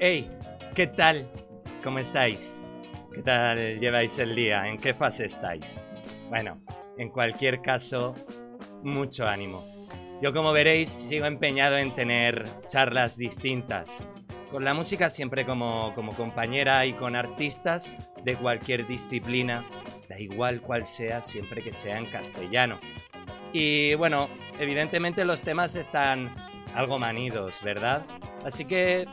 Hey, ¿qué tal? ¿Cómo estáis? ¿Qué tal lleváis el día? ¿En qué fase estáis? Bueno, en cualquier caso, mucho ánimo. Yo como veréis sigo empeñado en tener charlas distintas, con la música siempre como, como compañera y con artistas de cualquier disciplina, da igual cual sea, siempre que sea en castellano. Y bueno, evidentemente los temas están algo manidos, ¿verdad? Así que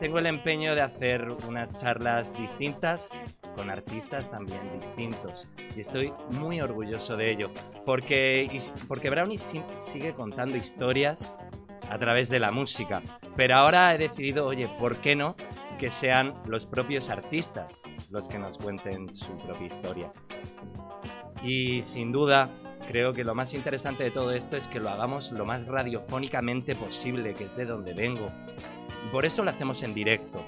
tengo el empeño de hacer unas charlas distintas con artistas también distintos. Y estoy muy orgulloso de ello, porque, porque Brownie sigue contando historias a través de la música. Pero ahora he decidido, oye, ¿por qué no que sean los propios artistas los que nos cuenten su propia historia? Y sin duda, creo que lo más interesante de todo esto es que lo hagamos lo más radiofónicamente posible, que es de donde vengo. Por eso lo hacemos en directo.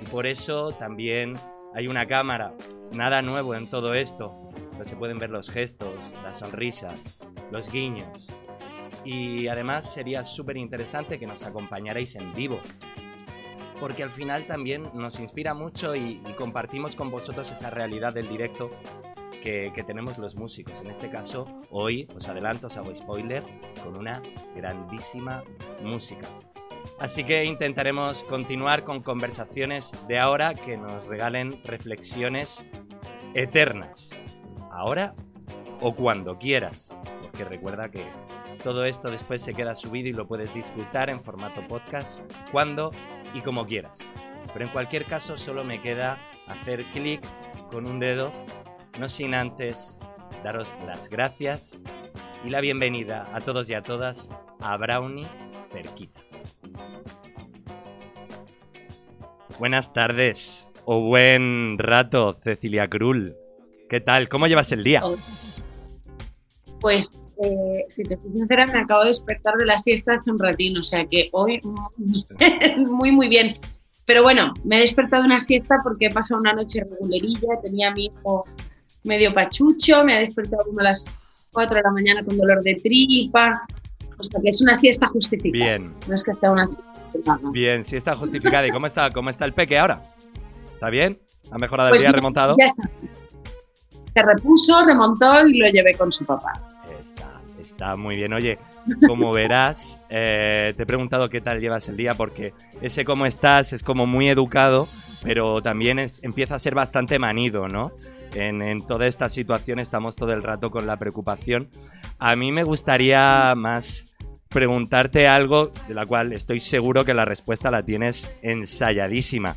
Y por eso también hay una cámara. Nada nuevo en todo esto. Pero se pueden ver los gestos, las sonrisas, los guiños. Y además sería súper interesante que nos acompañarais en vivo. Porque al final también nos inspira mucho y, compartimos con vosotros esa realidad del directo que, que, tenemos los músicos. En este caso, hoy, os adelanto, os hago spoiler, con una grandísima música. Así que intentaremos continuar con conversaciones de ahora que nos regalen reflexiones eternas. Ahora o cuando quieras. Porque recuerda que todo esto después se queda subido y lo puedes disfrutar en formato podcast cuando y como quieras. Pero en cualquier caso solo me queda hacer clic con un dedo, no sin antes daros las gracias y la bienvenida a todos y a todas a Brownie Cerquita. Buenas tardes o buen rato, Cecilia Krull. ¿Qué tal? ¿Cómo llevas el día? Pues eh, si te soy sincera, me acabo de despertar de la siesta hace un ratito, o sea que hoy muy, muy bien. Pero bueno, me he despertado de una siesta porque he pasado una noche regulerilla, tenía a mi hijo medio pachucho, me ha despertado como a las 4 de la mañana con dolor de tripa, o sea que es una siesta justificada. Bien. No es que sea una siesta Bien, siesta justificada. ¿Y cómo está, cómo está el peque ahora? ¿Está bien? ¿Ha mejorado el pues día? remontado? Ya está. Se repuso, remontó y lo llevé con su papá. Está muy bien. Oye, como verás, eh, te he preguntado qué tal llevas el día porque ese cómo estás es como muy educado, pero también empieza a ser bastante manido, ¿no? En, toda esta situación estamos todo el rato con la preocupación. A mí me gustaría más preguntarte algo de la cual estoy seguro que la respuesta la tienes ensayadísima.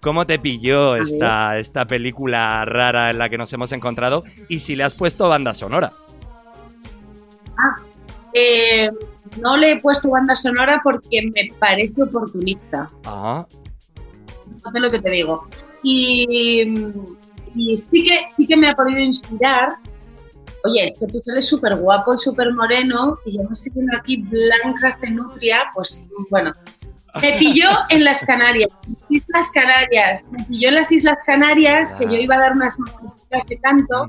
¿Cómo te pilló esta, esta película rara en la que nos hemos encontrado? Y si le has puesto banda sonora. Eh, no le he puesto banda sonora porque me parece oportunista. Ah. No sé lo que te digo. Y, sí, que, sí que me ha podido inspirar. Oye, que tú eres súper guapo y súper moreno y yo me estoy viendo aquí blanca de nutria, pues bueno. Me pilló en las Canarias, Islas Canarias. Me pilló en las Islas Canarias, que yo iba a dar unas músicas de canto.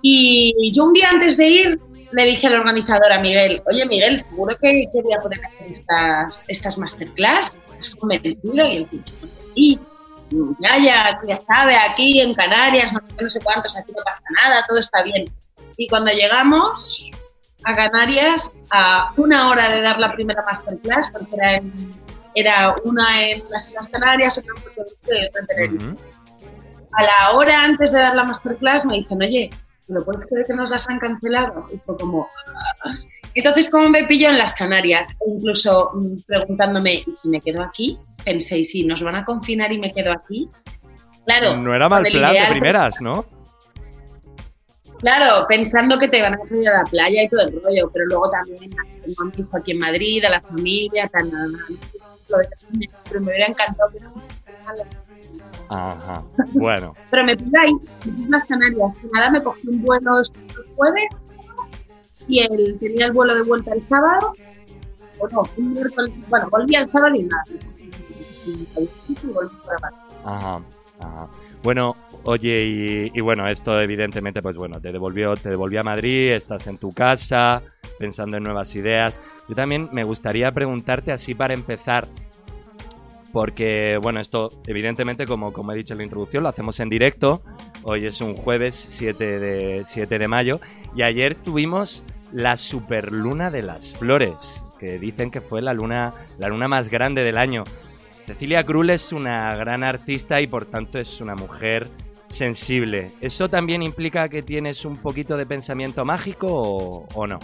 Y yo un día antes de ir le dije al organizador, a Miguel, oye Miguel, seguro que, que voy a poder hacer estas, estas masterclass. ¿Has convencido? Y él dijo, sí, ya, ya, ya sabe, aquí en Canarias, no sé qué, no sé cuántos, aquí no pasa nada, todo está bien. Y cuando llegamos a Canarias, a una hora de dar la primera masterclass, porque era, era una en las Islas Canarias, otra en Puerto Rico y otra en Tenerife. A la hora antes de dar la masterclass me dicen, oye, ¿lo puedes creer que nos las han cancelado? Y fue como... Ah". Entonces, como me pillo en las Canarias, incluso mm, preguntándome, ¿y si me quedo aquí? Pensé, ¿y si nos van a confinar y me quedo aquí? Claro. No era mal plan de primeras, ¿no? Claro, pensando que te van a salir a la playa y todo el rollo, pero luego también tengo hijo aquí en Madrid, a la familia, tan, pero me hubiera encantado que no Ajá, bueno. Pero me pillé ahí, en las Canarias, que nada, me cogí un vuelo el jueves y el, tenía el vuelo de vuelta el sábado, o no, un miércoles, bueno, volví al sábado y nada. Ajá, ajá. Bueno, oye, y, bueno, esto evidentemente, pues bueno, te devolvió, te devolvió a Madrid, estás en tu casa, pensando en nuevas ideas. Yo también me gustaría preguntarte así para empezar, porque, bueno, esto evidentemente, como, como he dicho en la introducción, lo hacemos en directo. Hoy es un jueves 7 de, 7 de mayo y ayer tuvimos la superluna de las flores, que dicen que fue la luna, la luna más grande del año. Cecilia Krull es una gran artista y por tanto es una mujer sensible. ¿Eso también implica que tienes un poquito de pensamiento mágico o, o no?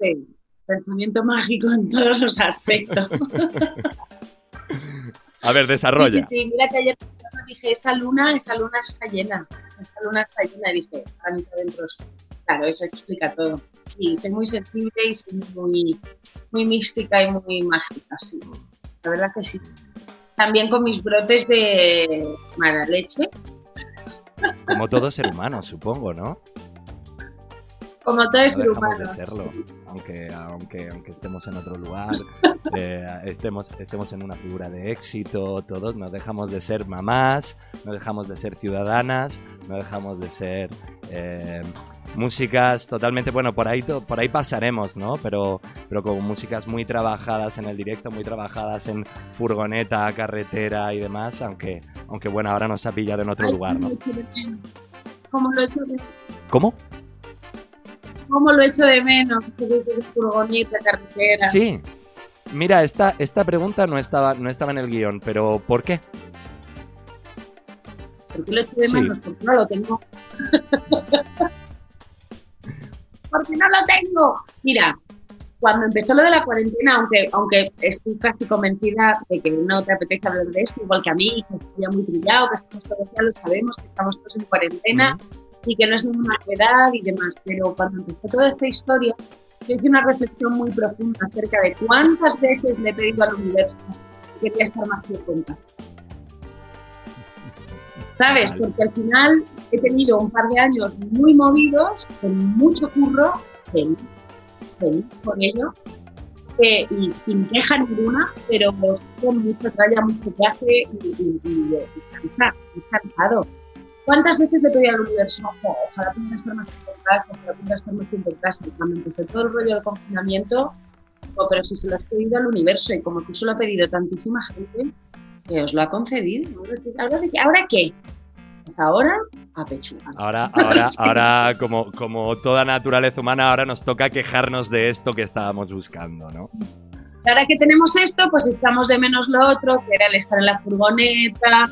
Sí, pensamiento mágico en todos los aspectos. A ver, desarrolla. Sí, sí, mira que ayer dije, esa luna, esa luna está llena, esa luna está llena, dije, a mis adentros. Claro, eso explica todo. Y soy muy sensible y soy muy, muy mística y muy mágica, sí. La verdad que sí. También con mis brotes de mala leche. Como todo ser humano, supongo, ¿no? Como todo no dejamos humano. de serlo, aunque, aunque, aunque estemos en otro lugar, eh, estemos, estemos en una figura de éxito, todos no dejamos de ser mamás, no dejamos de ser ciudadanas, no dejamos de ser eh, músicas totalmente, bueno, por ahí, por ahí pasaremos, ¿no? Pero, pero con músicas muy trabajadas en el directo, muy trabajadas en furgoneta, carretera y demás, aunque, aunque bueno, ahora nos ha pillado en otro Ay, lugar, ¿no? Como lo echo de, ¿Cómo? Cómo lo echo de menos, furgoneta, carretera. Sí. Mira, esta, esta pregunta no estaba, no estaba en el guion, pero ¿por qué? ¿Por qué lo echo de Sí. menos? Porque no lo tengo. Porque no lo tengo. Mira, cuando empezó lo de la cuarentena, aunque, aunque estoy casi convencida de que no te apetece hablar de esto, igual que a mí, que estoy ya muy trillado, que estamos todos, ya lo sabemos, que estamos todos en cuarentena y que no es ninguna novedad y demás. Pero cuando empezó toda esta historia, yo hice una reflexión muy profunda acerca de cuántas veces le he pedido al universo que quería estar más en cuenta. ¿Sabes? Porque al final he tenido un par de años muy movidos, con mucho curro, feliz, feliz por ello, eh, y sin queja ninguna, pero con mucha tralla, mucho viaje y, y, y, y cansa, y cansado. ¿Cuántas veces le pedí al universo, "Jo, ojalá pudiera estar más tiempo en casa, ojalá pudiera estar más tiempo en casa? Y cuando empezó todo el rollo del confinamiento, "Jo, pero si se lo has pedido al universo y como tú se lo ha pedido tantísima gente, que os lo ha concedido. ¿Ahora, ahora, qué-. Pues ahora a pechuga. Ahora, ahora, Sí. ahora como, como toda naturaleza humana, ahora nos toca quejarnos de esto que estábamos buscando, ¿no? Ahora que tenemos esto, pues echamos de menos lo otro, que era el estar en la furgoneta,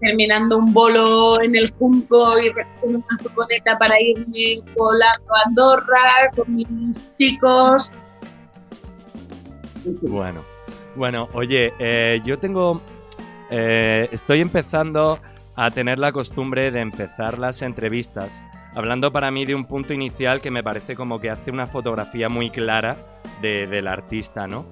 terminando un bolo en el Junco y recogiendo una furgoneta para irme volando a Andorra con mis chicos. Bueno, bueno, oye, eh, yo tengo, eh, estoy empezando a tener la costumbre de empezar las entrevistas hablando para mí de un punto inicial que me parece como que hace una fotografía muy clara de- del artista, ¿no?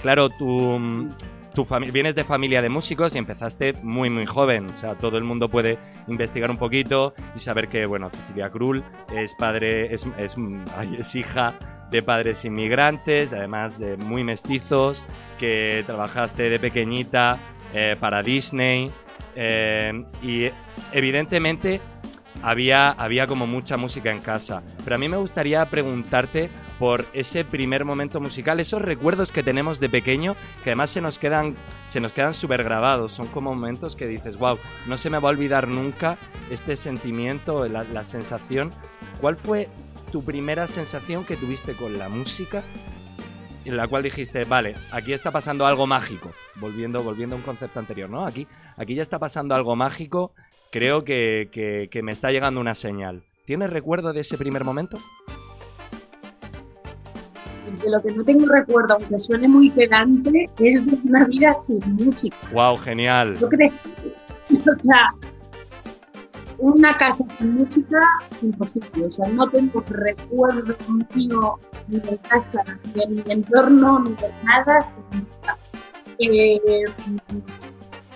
Claro, tú, tu vienes de familia de músicos y empezaste muy muy joven, o sea, todo el mundo puede investigar un poquito y saber que, bueno, Cecilia Krull es padre, es, es hija de padres inmigrantes, además de muy mestizos, que trabajaste de pequeñita eh, para Disney eh, y evidentemente había, había como mucha música en casa. Pero a mí me gustaría preguntarte por ese primer momento musical, esos recuerdos que tenemos de pequeño, que además se nos quedan, se nos quedan súper grabados. Son como momentos que dices, wow, no se me va a olvidar nunca este sentimiento, la, la sensación. ¿Cuál fue tu primera sensación que tuviste con la música? En la cual dijiste, vale, aquí está pasando algo mágico. Volviendo, volviendo a un concepto anterior, ¿no? Aquí, aquí ya está pasando algo mágico. Creo que, que- que me está llegando una señal. ¿Tienes recuerdo de ese primer momento? De lo que no tengo recuerdo, aunque suene muy pedante, es de una vida sin música. ¡Wow! Genial. Yo creo, o sea, una casa sin música, imposible. O sea, no tengo recuerdo mío ni de casa, ni de mi entorno, ni de nada sin música. Eh,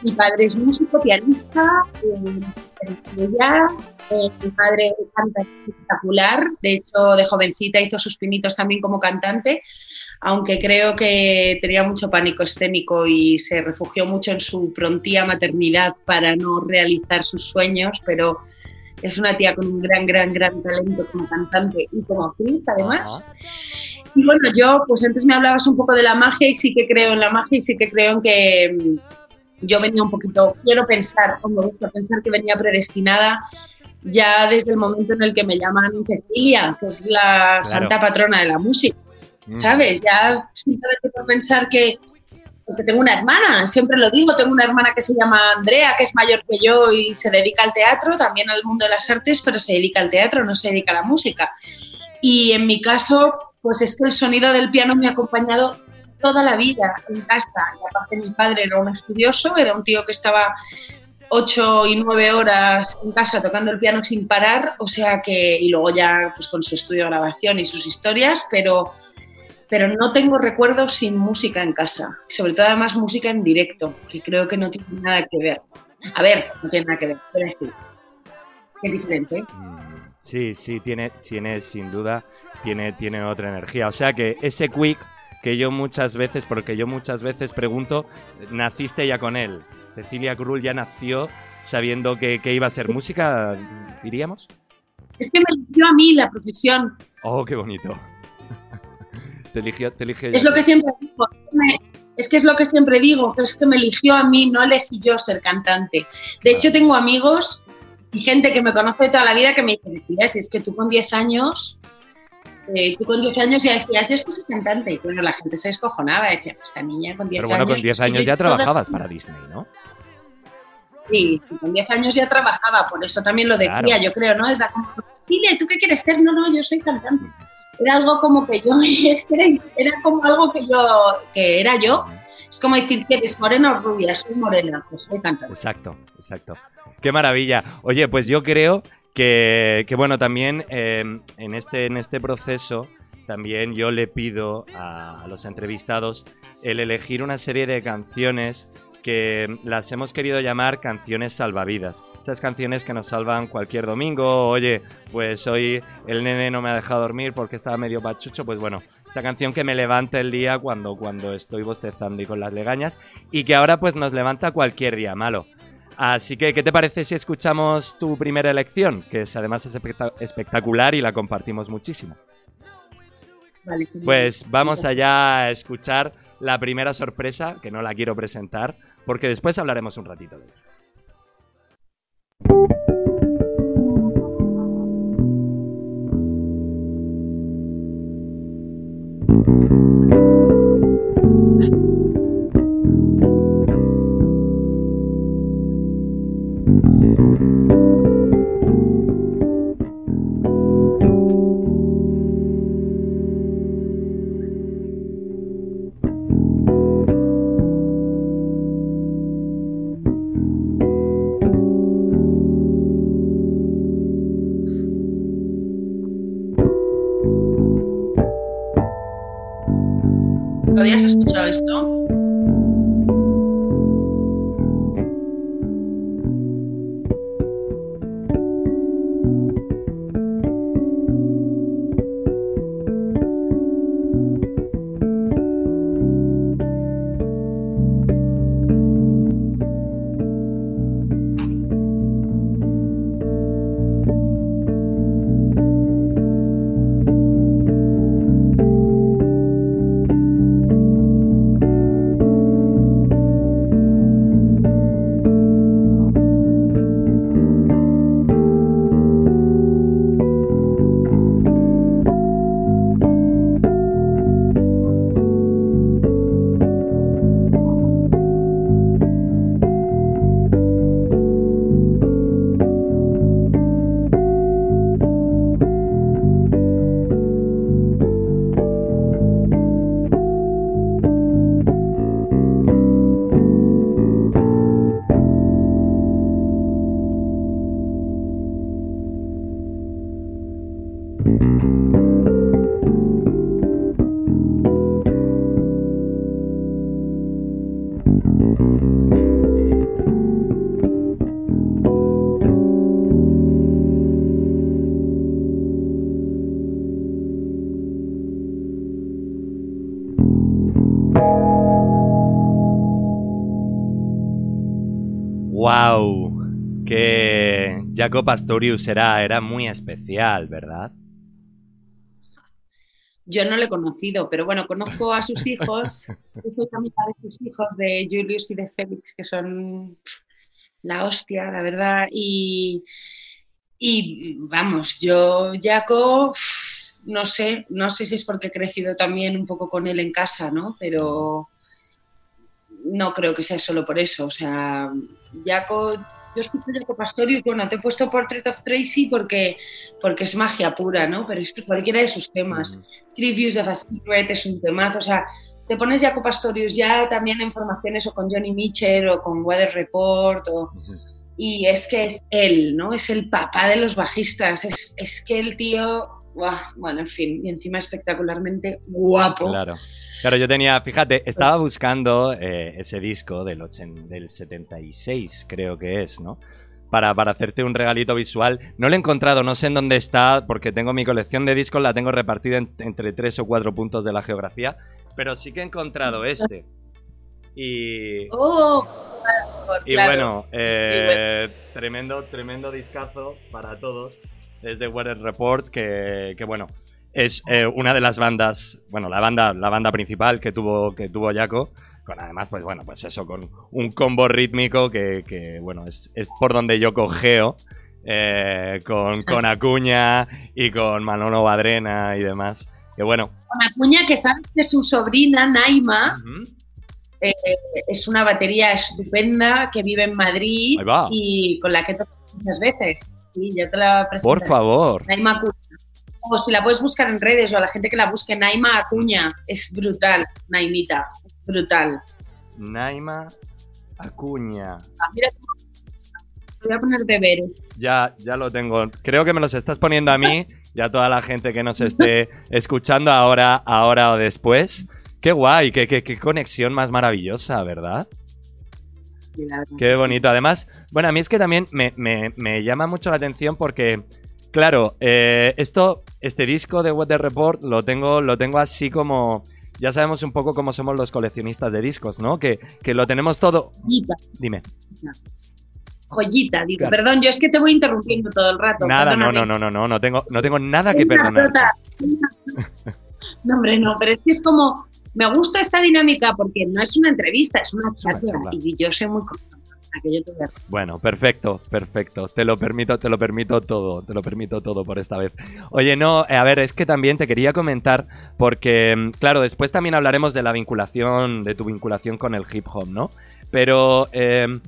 mi padre es músico, pianista, eh, jazz, eh, mi madre canta espectacular, de hecho de jovencita hizo sus pinitos también como cantante, aunque creo que tenía mucho pánico escénico y se refugió mucho en su prontía maternidad para no realizar sus sueños, pero es una tía con un gran, gran, gran talento como cantante y como actriz además. Y bueno, yo, pues antes me hablabas un poco de la magia y sí que creo en la magia y sí que creo en que mm, yo venía un poquito, quiero pensar, o me gusta pensar que venía predestinada ya desde el momento en el que me llaman Cecilia, que es la santa patrona de la música, mm. ¿sabes? Ya simplemente por pensar que, porque tengo una hermana, siempre lo digo, tengo una hermana que se llama Andrea, que es mayor que yo y se dedica al teatro, también al mundo de las artes, pero se dedica al teatro, no se dedica a la música. Y en mi caso, pues es que el sonido del piano me ha acompañado toda la vida en casa. Y aparte mi padre era un estudioso, era un tío que estaba ocho y nueve horas en casa tocando el piano sin parar, o sea que, y luego ya pues con su estudio de grabación y sus historias, pero, pero no tengo recuerdos sin música en casa, sobre todo además música en directo, que creo que no tiene nada que ver. A ver, no tiene nada que ver, es, es diferente. Mm, sí, sí, tiene, tiene sin duda, tiene, tiene otra energía. O sea que ese quick que yo muchas veces, porque yo muchas veces pregunto, ¿naciste ya con él? Cecilia Krull ya nació sabiendo que, iba a ser música, diríamos. Es que me eligió a mí la profesión. Oh, qué bonito. te eligió, te eligió Es lo que siempre digo. Es que es lo que siempre digo, es que me eligió a mí, no elegí yo ser cantante. De hecho, tengo amigos y gente que me conoce de toda la vida que me dice, Cecilia, si es que tú con 10 años eh, tú con 10 años ya decías, esto es cantante. Y bueno, la gente se escojonaba, decía, pues esta niña con 10 años. Pero bueno, con 10 años ya trabajabas para Disney, ¿no? Sí, con 10 años ya trabajaba, por eso también lo decía, yo creo, ¿no? Era como, dile, ¿tú qué quieres ser? No, no, yo soy cantante. Era algo como que yo, era como algo que yo, que era yo. Es como decir, ¿quieres morena o rubia? Soy morena, pues soy cantante. Exacto, exacto. Qué maravilla. Oye, pues yo creo que, bueno, también em, en, este, en este proceso, también yo le pido a, los entrevistados el elegir una serie de canciones que las hemos querido llamar canciones salvavidas. Esas canciones que nos salvan cualquier domingo. Oye, pues hoy el nene no me ha dejado dormir porque estaba medio pachucho. Pues bueno, esa canción que me levanta el día cuando, cuando estoy bostezando y con las legañas. Y que ahora pues nos levanta cualquier día malo. Así que, ¿qué te parece si escuchamos tu primera elección? Que es, además es espectacular y la compartimos muchísimo. pues vamos allá a escuchar la primera sorpresa, que no la quiero presentar, porque después hablaremos un ratito de ella. habías Jacob Pastorius era, era muy especial, ¿verdad? Yo no le he conocido, pero bueno, conozco a sus hijos, soy amiga de sus hijos, de Julius y de Félix, que son la hostia, la verdad. Y, y vamos, yo, Jaco, no sé, no sé si es porque he crecido también un poco con él en casa, ¿no? Pero no creo que sea solo por eso. O sea, Jaco, yo escucho Jaco Pastorius, bueno, te he puesto Portrait of Tracy porque, porque es magia pura, ¿no? Pero es que cualquiera de sus temas. Three Views of a Secret es un temazo, o sea, te pones Jaco Pastorius ya también en formaciones o con Johnny Mitchell o con Weather Report o y es que es él, ¿no? Es el papá de los bajistas, es, es que el tío, bueno, en fin, y encima espectacularmente guapo. Claro, claro, yo tenía, fíjate, estaba buscando eh, ese disco del, del 76, creo que es, ¿no? Para, para, hacerte un regalito visual. No lo he encontrado, no sé en dónde está, porque tengo mi colección de discos, la tengo repartida entre tres o cuatro puntos de la geografía, pero sí que he encontrado este. Y... ¡Oh! y bueno, eh, tremendo, tremendo discazo para todos. Desde Weather Report, que, bueno, es eh, una de las bandas, bueno, la banda, la banda principal que tuvo, que tuvo Jaco. Con además, pues bueno, pues eso, con un combo rítmico que, bueno, es, por donde yo cogeo. Eh, con, con Acuña y con Manolo Badrena y demás. Que bueno. Con Acuña, que sabes que su sobrina, Naima, eh, es una batería estupenda que vive en Madrid y con la que toco muchas veces. Sí, ya te la. Por favor. Naima Acuña. O si la puedes buscar en redes o a la gente que la busque, Naima Acuña. Es brutal, Naimita. Brutal. Naima Acuña. Ah, mira, voy a poner deberes. Ya, ya lo tengo. Creo que me los estás poniendo a mí y a toda la gente que nos esté escuchando ahora, ahora o después. Qué guay, qué, qué, conexión más maravillosa, ¿verdad? Qué bonito. Además, bueno, a mí es que también me, llama mucho la atención porque, claro, eh, esto, este disco de Weather Report lo tengo, lo tengo así como. Ya sabemos un poco cómo somos los coleccionistas de discos, ¿no? Que, lo tenemos todo. Joyita. Dime. Joyita, digo. Perdón, yo es que te voy interrumpiendo todo el rato. Nada, no, no, no, no, no, no tengo, no tengo nada que perdonar. No, hombre, no, pero es que es como me gusta esta dinámica porque no es una entrevista, es una charla, y yo soy muy bueno, perfecto, perfecto. Te lo permito, te lo permito todo, te lo permito todo por esta vez. Oye, no, a ver, es que también te quería comentar, porque, mm, claro, después también hablaremos de la vinculación, de tu vinculación con el hip hop, ¿no? Pero, em,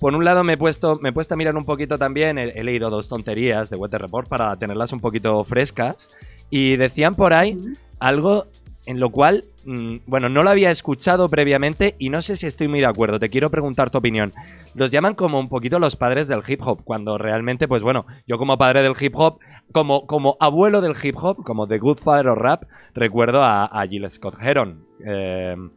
por un lado me he puesto, me he puesto a mirar un poquito también, he, leído dos tonterías de Weather Report para tenerlas un poquito frescas, y decían por ahí algo en lo cual, mm, bueno, no lo había escuchado previamente y no sé si estoy muy de acuerdo. Te quiero preguntar tu opinión. Los llaman como un poquito los padres del hip hop, cuando realmente, pues bueno, yo como padre del hip hop, como, como abuelo del hip hop, como The Good Father of Rap, recuerdo a, a Jill Scott Heron. Em,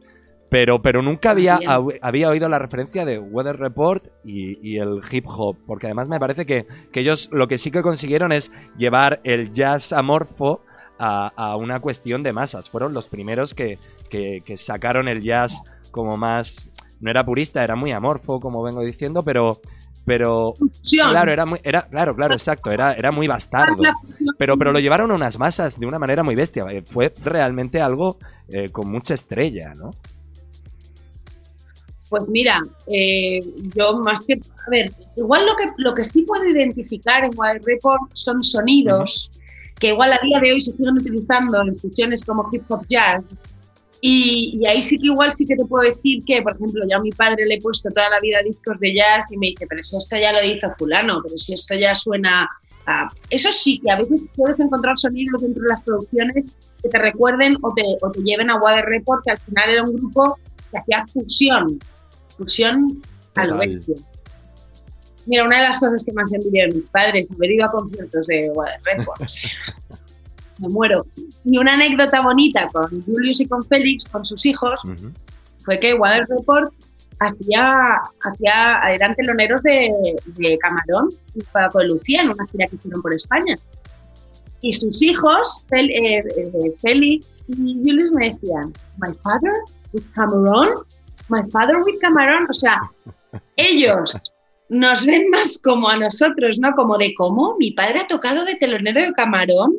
pero, pero nunca había, había oído la referencia de Weather Report y, el hip hop, porque además me parece que, que ellos lo que sí que consiguieron es llevar el jazz amorfo a, una cuestión de masas. Fueron los primeros que, sacaron el jazz como más... No era purista, era muy amorfo, como vengo diciendo, pero pero claro era muy era claro claro exacto era era muy bastardo. Pero pero lo llevaron a unas masas de una manera muy bestia. Eh, fue realmente algo eh, con mucha estrella no pues mira eh, yo más que a ver igual lo que lo que sí puedo identificar en Wild Report son sonidos que igual a día de hoy se siguen utilizando en fusiones como hip hop jazz. Y, ahí sí que igual sí que te puedo decir que, por ejemplo, yo a mi padre le he puesto toda la vida discos de jazz y me dice, pero si esto ya lo hizo fulano, pero si esto ya suena a... Eso sí, que a veces puedes encontrar sonidos dentro de las producciones que te recuerden o te, o te lleven a Water Report, que al final era un grupo que hacía fusión, fusión a lo bestia. Mira, una de las cosas que me hacen envidiado mis padres, haber ido a conciertos de Records. me muero. Y una anécdota bonita con Julius y con Félix, con sus hijos, fue que Water Report hacía, hacía, eran teloneros de, de Camarón y Paco de Lucía en una gira que hicieron por España. Y sus hijos, eh, eh, Félix y Julius, me decían, My father with Camarón, My father with Camarón. O sea, ellos nos ven más como a nosotros, ¿no? Como de cómo mi padre ha tocado de telonero de camarón.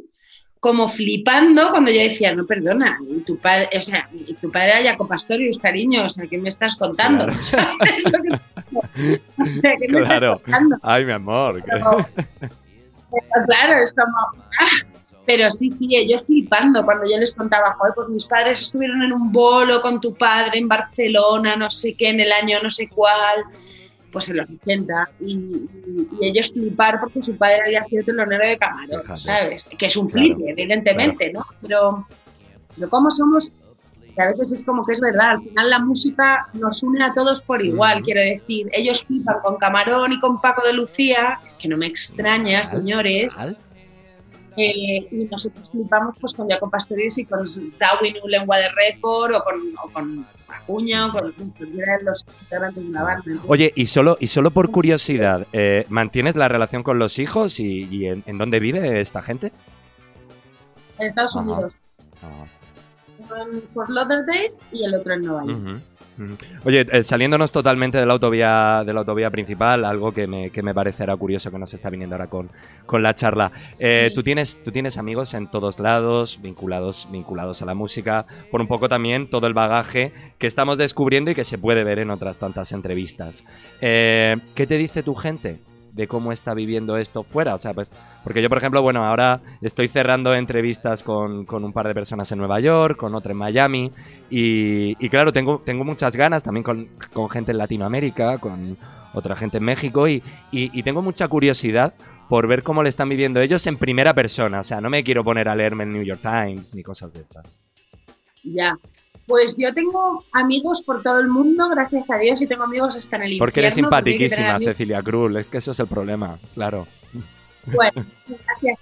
como flipando cuando yo decía, no, perdona, y tu padre, o sea, y tu padre era Jaco Pastorius, cariño, o sea, ¿qué me estás contando? Claro, claro. Ay, mi amor. Pero, pero claro, es como, ah, pero sí, sí, ellos flipando cuando yo les contaba, joder, pues mis padres estuvieron en un bolo con tu padre en Barcelona, no sé qué, en el año no sé cuál, pues en los 80, y, ellos flipar porque su padre había sido telonero de Camarón, ¿sabes? Que es un flip, evidentemente, ¿no? Pero, pero cómo somos, que a veces es como que es verdad, al final la música nos une a todos por igual, quiero decir, ellos flipan con Camarón y con Paco de Lucía, es que no me extraña, señores. Eh, y nosotros flipamos pues con Jacob Pastorius y con Zawin Lengua de Report o con, o con Acuña o con cualquiera de los integrantes de una banda. Oye, y solo, y solo por curiosidad, eh, ¿mantienes la relación con los hijos y, en, dónde vive esta gente? En Estados Unidos. Uno en Fort Lauderdale y el otro en Nueva York. Oye, eh, saliéndonos totalmente de la autovía, de la autovía principal, algo que me, que me parecerá curioso que nos está viniendo ahora con, con la charla. Eh, tú, tienes, tú tienes amigos en todos lados, vinculados, vinculados a la música, por un poco también todo el bagaje que estamos descubriendo y que se puede ver en otras tantas entrevistas. Eh, ¿Qué te dice tu gente? De cómo está viviendo esto fuera. O sea, pues, porque yo, por ejemplo, bueno, ahora estoy cerrando entrevistas con, con un par de personas en Nueva York, con otra en Miami, y, y claro, tengo, tengo muchas ganas también con, con, gente en Latinoamérica, con otra gente en México, y, y, y tengo mucha curiosidad por ver cómo le están viviendo ellos en primera persona. O sea, no me quiero poner a leerme el New York Times ni cosas de estas. Ya, pues yo tengo amigos por todo el mundo, gracias a Dios, y tengo amigos hasta en el infierno. Porque eres simpaticísima, Cecilia Cruz, es que eso es el problema, claro. Bueno, gracias.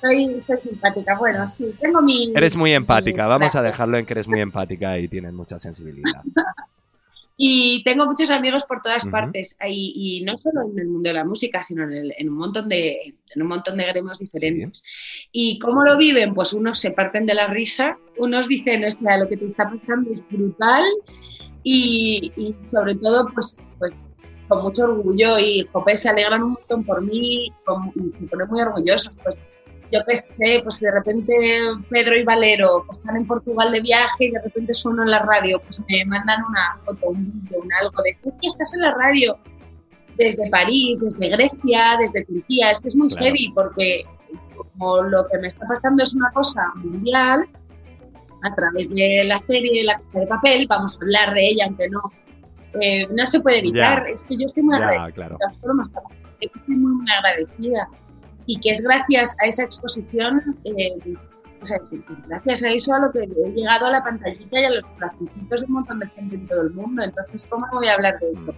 Soy, soy simpática, bueno, sí, tengo mi... Eres muy empática, vamos a dejarlo en que eres muy empática y tienes mucha sensibilidad. Y tengo muchos amigos por todas partes, y, no solo en el mundo de la música, sino en, un, montón de, en un montón de gremios diferentes. ¿Y cómo lo viven? Pues unos se parten de la risa, unos dicen, es que lo que te está pasando es brutal, y, sobre todo, pues, pues con mucho orgullo, y Jope se alegran un montón por mí, y se ponen muy orgullosos, pues yo qué sé, pues de repente Pedro y Valero pues, están en Portugal de viaje y de repente sueno en la radio, pues me mandan una foto, un vídeo, un algo de, que estás en la radio? Desde París, desde Grecia, desde Turquía. Es que es muy heavy porque como lo que me está pasando es una cosa mundial, a través de la serie La Casa de Papel, vamos a hablar de ella, aunque no, eh, no se puede evitar. Es que yo estoy muy agradecida, estoy muy, muy agradecida y que es gracias a esa exposición, eh, o sea, gracias a eso a lo que he llegado a la pantallita y a los placitos de un montón de gente en todo el mundo. Entonces, ¿cómo no voy a hablar de eso?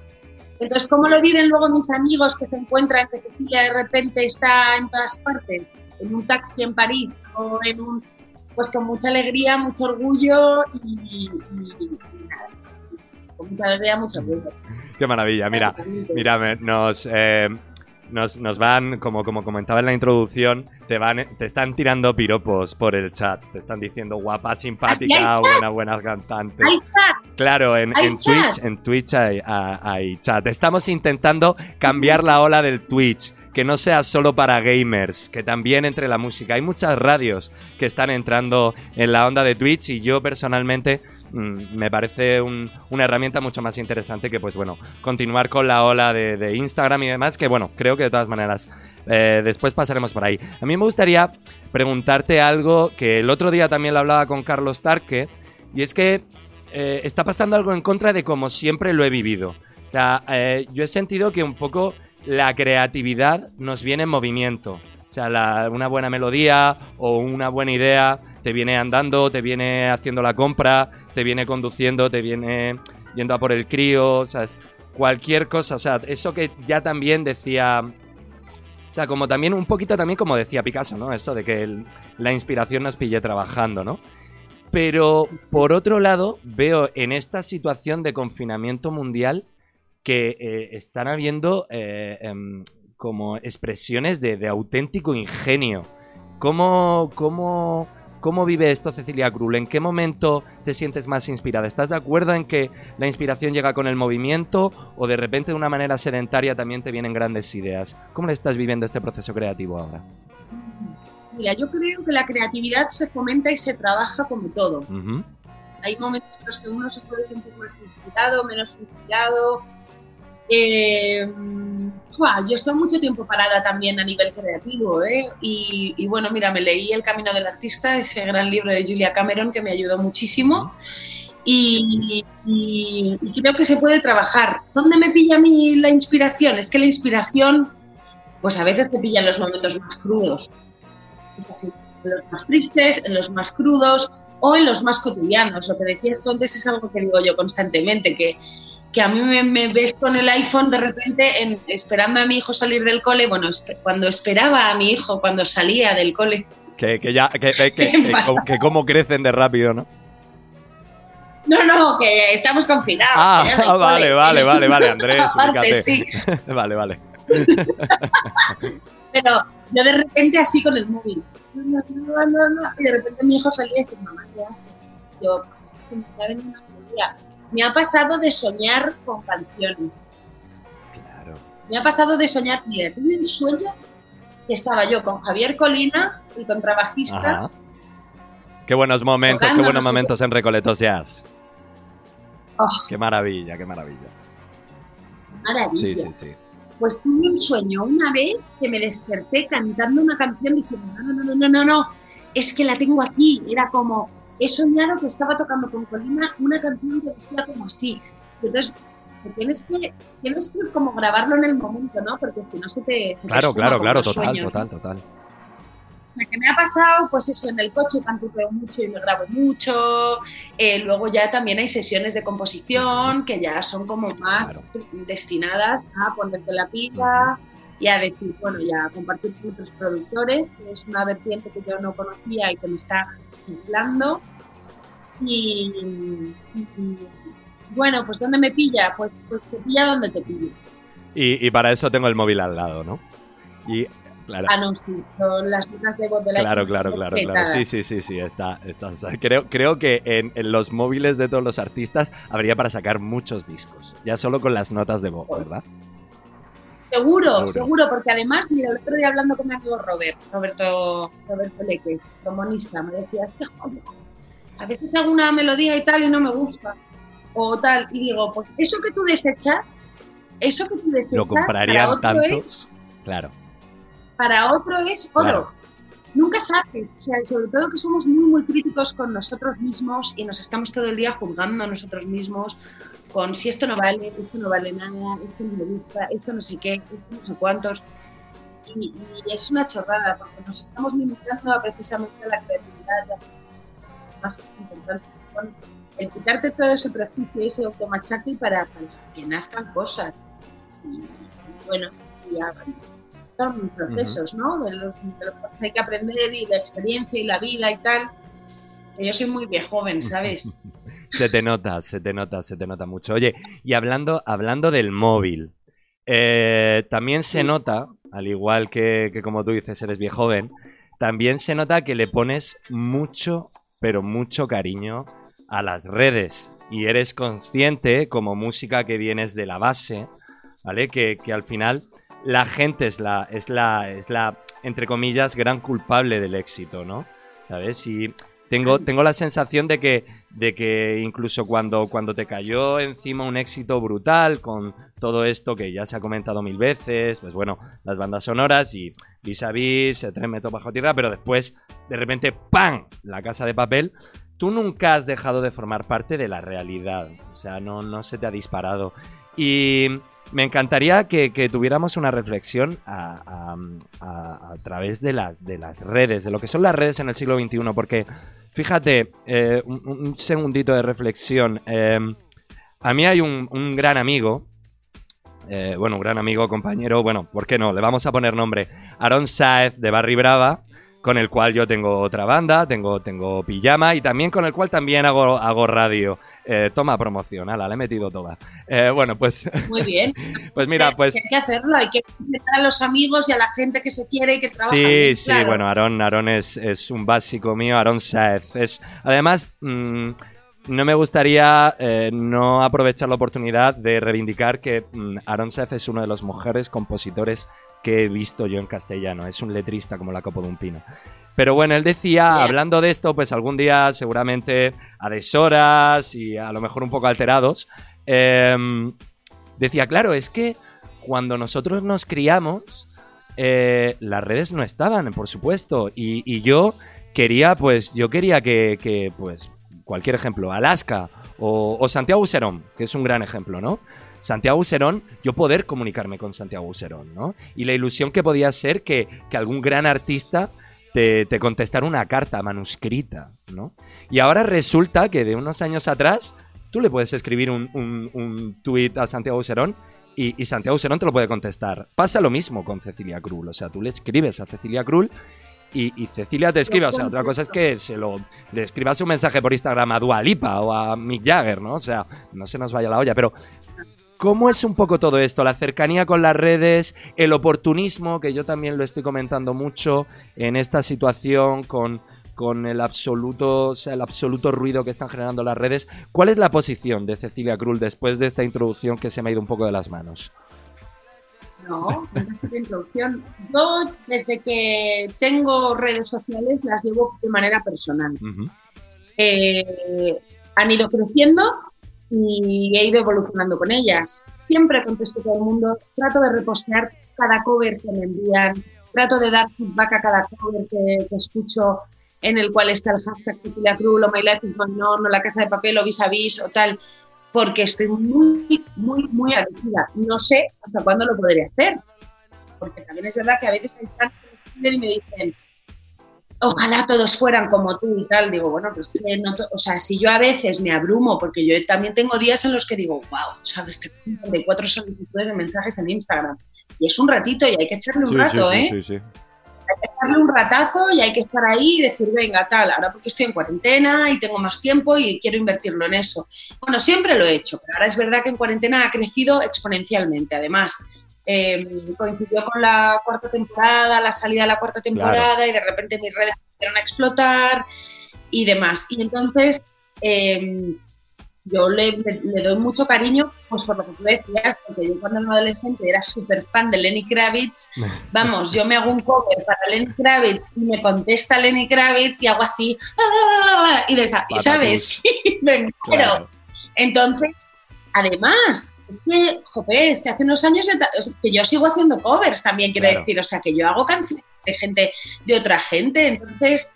Entonces, ¿cómo lo viven luego mis amigos que se encuentran que Cecilia de repente está en todas partes, en un taxi en París o en un, pues con mucha alegría, mucho orgullo y, nada, con mucha alegría, mucho orgullo. Qué maravilla, mira, mira, nos, eh, nos, nos, van, como, como comentaba en la introducción, te van, te están tirando piropos por el chat. Te están diciendo guapa, simpática, buena, buena cantante. Claro, en, en Twitch, en Twitch hay, hay, chat. Estamos intentando cambiar la ola del Twitch. Que no sea solo para gamers, que también entre la música. Hay muchas radios que están entrando en la onda de Twitch y yo personalmente Mm, me parece una herramienta mucho más interesante que, pues bueno, continuar con la ola de, Instagram y demás, que bueno, creo que de todas maneras eh, después pasaremos por ahí. A mí me gustaría preguntarte algo que el otro día también lo hablaba con Carlos Tarque, y es que eh, está pasando algo en contra de como siempre lo he vivido. O sea, eh, yo he sentido que un poco la creatividad nos viene en movimiento. O sea, una buena melodía o una buena idea te viene andando, te viene haciendo la compra, te viene conduciendo, te viene yendo a por el crío, o sea, cualquier cosa, o sea, eso que ya también decía, o sea, como también un poquito también como decía Picasso, ¿no? Eso de que la inspiración nos pille trabajando, ¿no? Pero por otro lado, veo en esta situación de confinamiento mundial que eh, están habiendo eh, em, como expresiones de, de, auténtico ingenio. ¿Cómo, cómo ¿Cómo vive esto Cecilia Krull? ¿En qué momento te sientes más inspirada? ¿Estás de acuerdo en que la inspiración llega con el movimiento o de repente de una manera sedentaria también te vienen grandes ideas? ¿Cómo le estás viviendo este proceso creativo ahora? Mira, yo creo que la creatividad se fomenta y se trabaja como todo. Hay momentos en los que uno se puede sentir más inspirado, menos inspirado. Eh, yo estoy mucho tiempo parada también a nivel creativo, ¿eh? y, bueno, mira, me leí El Camino del Artista, ese gran libro de Julia Cameron que me ayudó muchísimo. Y, creo que se puede trabajar. ¿Dónde me pilla a mí la inspiración? Es que la inspiración, pues a veces te pilla en los momentos más crudos. Es así, en los más tristes, en los más crudos o en los más cotidianos. Lo que decías tú antes es algo que digo yo constantemente, que que a mí me, ves con el iPhone de repente en, esperando a mi hijo salir del cole, bueno, cuando esperaba a mi hijo cuando salía del cole. Que, ya, que, que, que, cómo crecen de rápido, ¿no? No, no, que estamos confinados. Ah, vale, vale, vale, vale, Andrés, Aparte, sí. vale, vale. Pero yo de repente así con el móvil. No, no, no, no, y de repente mi hijo salía y dice, mamá, ¿qué Yo, pues, se me está veniendo una me ha pasado de soñar con canciones. Claro. Me ha pasado de soñar, mira, tuve un sueño que estaba yo con Javier Colina, el contrabajista. Qué buenos momentos, qué buenos momentos en Recoletos Jazz. Oh. Qué maravilla, qué maravilla. Maravilla. Sí, sí, sí. Pues tuve un sueño una vez que me desperté cantando una canción diciendo, no, no, no, no, no, no, es que la tengo aquí. Era como, he soñado que estaba tocando con Colina una canción que decía como así. Entonces, tienes que, tienes que como grabarlo en el momento, ¿no? Porque si no se te... claro, claro, claro, total, total, total. O sea, que me ha pasado, pues eso, en el coche cantuteo mucho y me grabo mucho. Eh, luego ya también hay sesiones de composición que ya son como más destinadas a ponerte la pila y a decir, bueno, ya a compartir con otros productores, que es una vertiente que yo no conocía y que me está inflando. Y, bueno, pues ¿dónde me pilla? Pues, pues te pilla donde te pilla. Y, para eso tengo el móvil al lado, ¿no? Y Claro. Ah, no, sí, son las notas de voz de la Claro, claro, claro, claro. Sí, sí, sí, sí, está. está creo, creo que en, los móviles de todos los artistas habría para sacar muchos discos. Ya solo con las notas de voz, ¿verdad? Seguro, seguro, porque además, mira, el otro día hablando con mi amigo Robert, Roberto, Roberto Leques, trombonista, me decía, es que joder, a veces hago una melodía y tal y no me gusta, o tal, y digo, pues eso que tú desechas, eso que tú desechas, lo comprarían tantos, claro. Para otro es oro nunca sabes, o sea, sobre todo que somos muy, muy críticos con nosotros mismos y nos estamos todo el día juzgando a nosotros mismos con si esto no vale, esto no vale nada, esto no me gusta, esto no sé qué, esto no sé cuántos. Y, es una chorrada porque nos estamos limitando a precisamente a la creatividad, más importante. El quitarte todo ese prejuicio, ese automachaje para, para que nazcan cosas. Y, bueno, ya son procesos, ¿no? De los, que hay que aprender y la experiencia y la vida y tal. Yo soy muy joven, ¿sabes? se te nota, se te nota, se te nota mucho. Oye, y hablando, hablando del móvil, eh, también se nota, al igual que, que, como tú dices, eres viejo joven, también se nota que le pones mucho, pero mucho cariño a las redes. Y eres consciente, como música que vienes de la base, ¿vale? Que, que al final la gente es la, es la, es la, entre comillas, gran culpable del éxito, ¿no? ¿Sabes? Y tengo, tengo la sensación de que, de que incluso cuando, cuando te cayó encima un éxito brutal con todo esto que ya se ha comentado mil veces, pues bueno, las bandas sonoras y vis a vis, tres bajo tierra, pero después, de repente, ¡pam! La casa de papel. Tú nunca has dejado de formar parte de la realidad. O sea, no, no se te ha disparado. Y me encantaría que, tuviéramos una reflexión a, través de las, de las redes, de lo que son las redes en el siglo XXI, porque fíjate, eh, un, segundito de reflexión. Em, a mí hay un, gran amigo, eh, bueno, un gran amigo, compañero, bueno, ¿por qué no? Le vamos a poner nombre, Aaron Saez de Barry Brava, con el cual yo tengo otra banda, tengo, tengo pijama y también con el cual también hago, hago radio. Eh, toma promoción, la he metido toda. Eh, bueno, pues... Muy bien. pues mira, pues... Hay que hacerlo, hay que invitar a los amigos y a la gente que se quiere y que trabaja. Sí, sí, bueno, Aarón, Aarón es, es, un básico mío, Aarón Saez. Es, además... Mm, no me gustaría eh, no aprovechar la oportunidad de reivindicar que mm, Aaron Saez es uno de los mejores compositores que he visto yo en castellano. Es un letrista como la copa de un pino. Pero bueno, él decía, hablando de esto, pues algún día seguramente a deshoras y a lo mejor un poco alterados, em, decía, claro, es que cuando nosotros nos criamos, eh, las redes no estaban, por supuesto, y, yo quería, pues, yo quería que, pues, cualquier ejemplo, Alaska o, o Santiago Serón, que es un gran ejemplo, ¿no? Santiago Userón, yo poder comunicarme con Santiago Userón, ¿no? Y la ilusión que podía ser que, algún gran artista te, contestara una carta manuscrita, ¿no? Y ahora resulta que de unos años atrás tú le puedes escribir un, un, tuit a Santiago Userón y, Santiago Userón te lo puede contestar. Pasa lo mismo con Cecilia Krull, o sea, tú le escribes a Cecilia Krull y, Cecilia te escribe, o sea, otra cosa es que se lo le escribas un mensaje por Instagram a Dua Lipa o a Mick Jagger, ¿no? O sea, no se nos vaya la olla, pero ¿Cómo es un poco todo esto? La cercanía con las redes, el oportunismo, que yo también lo estoy comentando mucho en esta situación con, con el absoluto, sea, el absoluto ruido que están generando las redes. ¿Cuál es la posición de Cecilia Krull después de esta introducción que se me ha ido un poco de las manos? No, es esta introducción. Yo, desde que tengo redes sociales, las llevo de manera personal. Eh, han ido creciendo y he ido evolucionando con ellas. Siempre contesto todo el mundo, trato de repostear cada cover que me envían, trato de dar feedback a cada cover que, escucho en el cual está el hashtag Cecilia Cruz o My Life is no, no La Casa de Papel o Vis a Vis o tal, porque estoy muy, muy, muy agradecida. No sé hasta cuándo lo podré hacer, porque también es verdad que a veces hay fans que me y me dicen, ojalá todos fueran como tú y tal. Digo, bueno, pues o sea, si yo a veces me abrumo, porque yo también tengo días en los que digo, wow, ¿sabes? Tengo cuatro solicitudes de mensajes en Instagram. Y es un ratito y hay que echarle un rato, ¿eh? Sí, sí, hay que echarle un ratazo y hay que estar ahí y decir, venga, tal, ahora porque estoy en cuarentena y tengo más tiempo y quiero invertirlo en eso. Bueno, siempre lo he hecho, pero ahora es verdad que en cuarentena ha crecido exponencialmente. Además, Em, coincidió con la cuarta temporada, la salida de la cuarta temporada y de repente mis redes empezaron a explotar y demás. Y entonces em, yo le, doy mucho cariño pues por lo que tú decías, porque yo cuando era adolescente era súper fan de Lenny Kravitz. Vamos, yo me hago un cover para Lenny Kravitz y me contesta Lenny Kravitz y hago así, y, de esa, ¿sabes? me Entonces, además, es que, joder, es que hace unos años que yo sigo haciendo covers también, quiero decir, o sea, que yo hago canciones de gente, de otra gente, entonces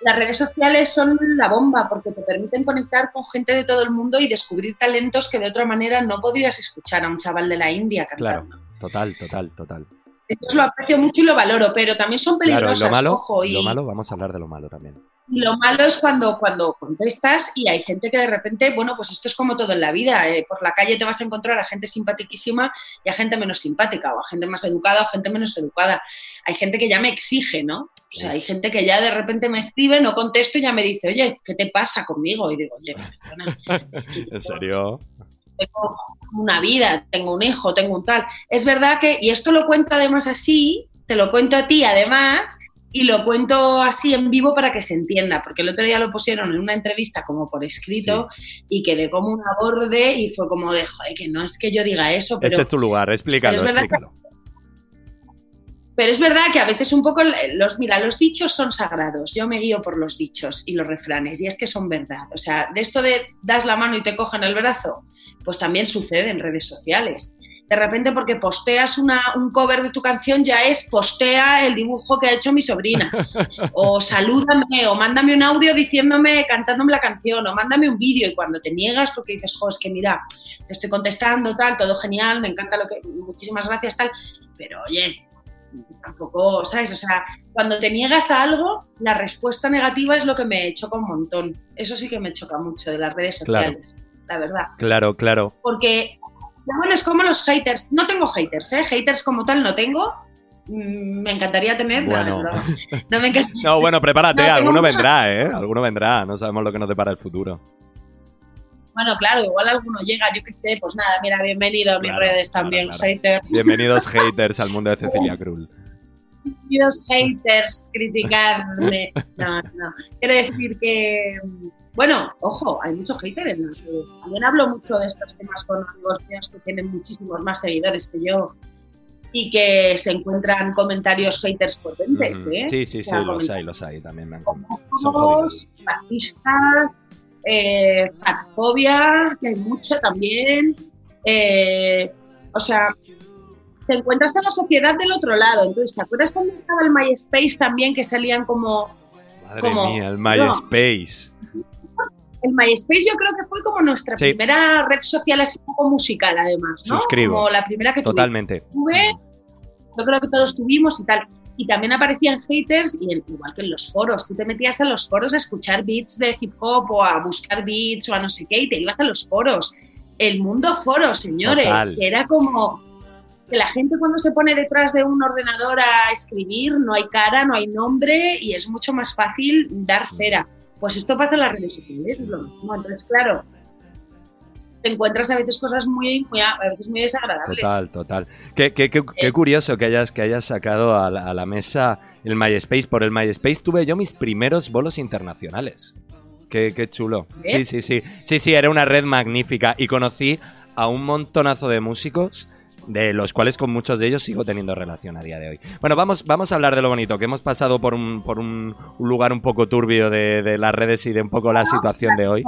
las redes sociales son la bomba porque te permiten conectar con gente de todo el mundo y descubrir talentos que de otra manera no podrías escuchar a un chaval de la India cantando. Claro, total, total, total. Entonces lo aprecio mucho y lo valoro, pero también son peligrosas. Claro, lo malo, ojo, y... lo malo, vamos a hablar de lo malo también. Y lo malo es cuando, cuando contestas y hay gente que de repente, bueno, pues esto es como todo en la vida. Eh, por la calle te vas a encontrar a gente simpaticísima y a gente menos simpática, o a gente más educada o a gente menos educada. Hay gente que ya me exige, ¿no? O sea, hay gente que ya de repente me escribe, no contesto y ya me dice, oye, ¿qué te pasa conmigo? Y digo, oye, perdona. ¿En serio? Tengo una vida, tengo un hijo, tengo un tal. Es verdad que, y esto lo cuento además así, te lo cuento a ti además, y lo cuento así en vivo para que se entienda, porque el otro día lo pusieron en una entrevista como por escrito y quedé como un aborde y fue como de, joder, que no es que yo diga eso. Pero, este es tu lugar, explícalo, pero es explícalo. pero es verdad que a veces un poco los, mira, los dichos son sagrados. Yo me guío por los dichos y los refranes, y es que son verdad. O sea, de esto de das la mano y te cogen el brazo, pues también sucede en redes sociales de repente porque posteas una, un cover de tu canción ya es postea el dibujo que ha hecho mi sobrina, o salúdame, o mándame un audio diciéndome, cantándome la canción, o mándame un vídeo y cuando te niegas porque dices, jo, es que mira, te estoy contestando, tal, todo genial, me encanta lo que, muchísimas gracias, tal, pero oye, tampoco, ¿sabes? O sea, cuando te niegas a algo, la respuesta negativa es lo que me choca un montón. Eso sí que me choca mucho de las redes sociales, la verdad. Claro, claro. Porque bueno, es como los haters. No tengo haters, ¿eh? Haters como tal no tengo. Mm, me encantaría tener. Bueno. No, bueno, prepárate, alguno vendrá, ¿eh? Alguno vendrá. No sabemos lo que nos depara el futuro. Bueno, claro, igual alguno llega, yo qué sé, pues nada, mira, bienvenido a mis redes también, haters. Bienvenidos haters al mundo de Cecilia Krull. Bienvenidos haters, criticarme. No, no. Quiero decir que bueno, ojo, hay muchos haters. También hablo mucho de estos temas con amigos míos que tienen muchísimos más seguidores que yo. y que se encuentran comentarios haters potentes. ¿eh? Sí, sí, sí, los hay, los hay, también me han Son racistas, eh, fatfobia, que hay mucha también. Eh, o sea, te encuentras en la sociedad del otro lado. Entonces, ¿te acuerdas cuando estaba el MySpace también que salían como... Madre mía, el MySpace. El MySpace yo creo que fue como nuestra primera red social así poco musical además, ¿no? Suscribo. Como la primera que Totalmente. tuve. Yo creo que todos tuvimos y tal. Y también aparecían haters, y igual que en los foros. Tú te metías a los foros a escuchar beats de hip hop o a buscar beats o a no sé qué, y te ibas a los foros. El mundo foro, señores, que era como que la gente cuando se pone detrás de un ordenador a escribir, no hay cara, no hay nombre y es mucho más fácil dar cera. Pues esto pasa en las redes sociales, Entonces, claro, te encuentras a veces cosas muy, muy, a veces muy desagradables. Total, total. Qué, qué, qué, qué eh, curioso que hayas, que hayas sacado a la, a la, mesa el MySpace. Por el MySpace tuve yo mis primeros bolos internacionales. Qué, qué chulo. Sí, sí, sí. Sí, sí, era una red magnífica. Y conocí a un montonazo de músicos de los cuales con muchos de ellos sigo teniendo relación a día de hoy. Bueno, vamos, vamos a hablar de lo bonito, que hemos pasado por un, por un, lugar un poco turbio de, las redes y de un poco la situación de hoy.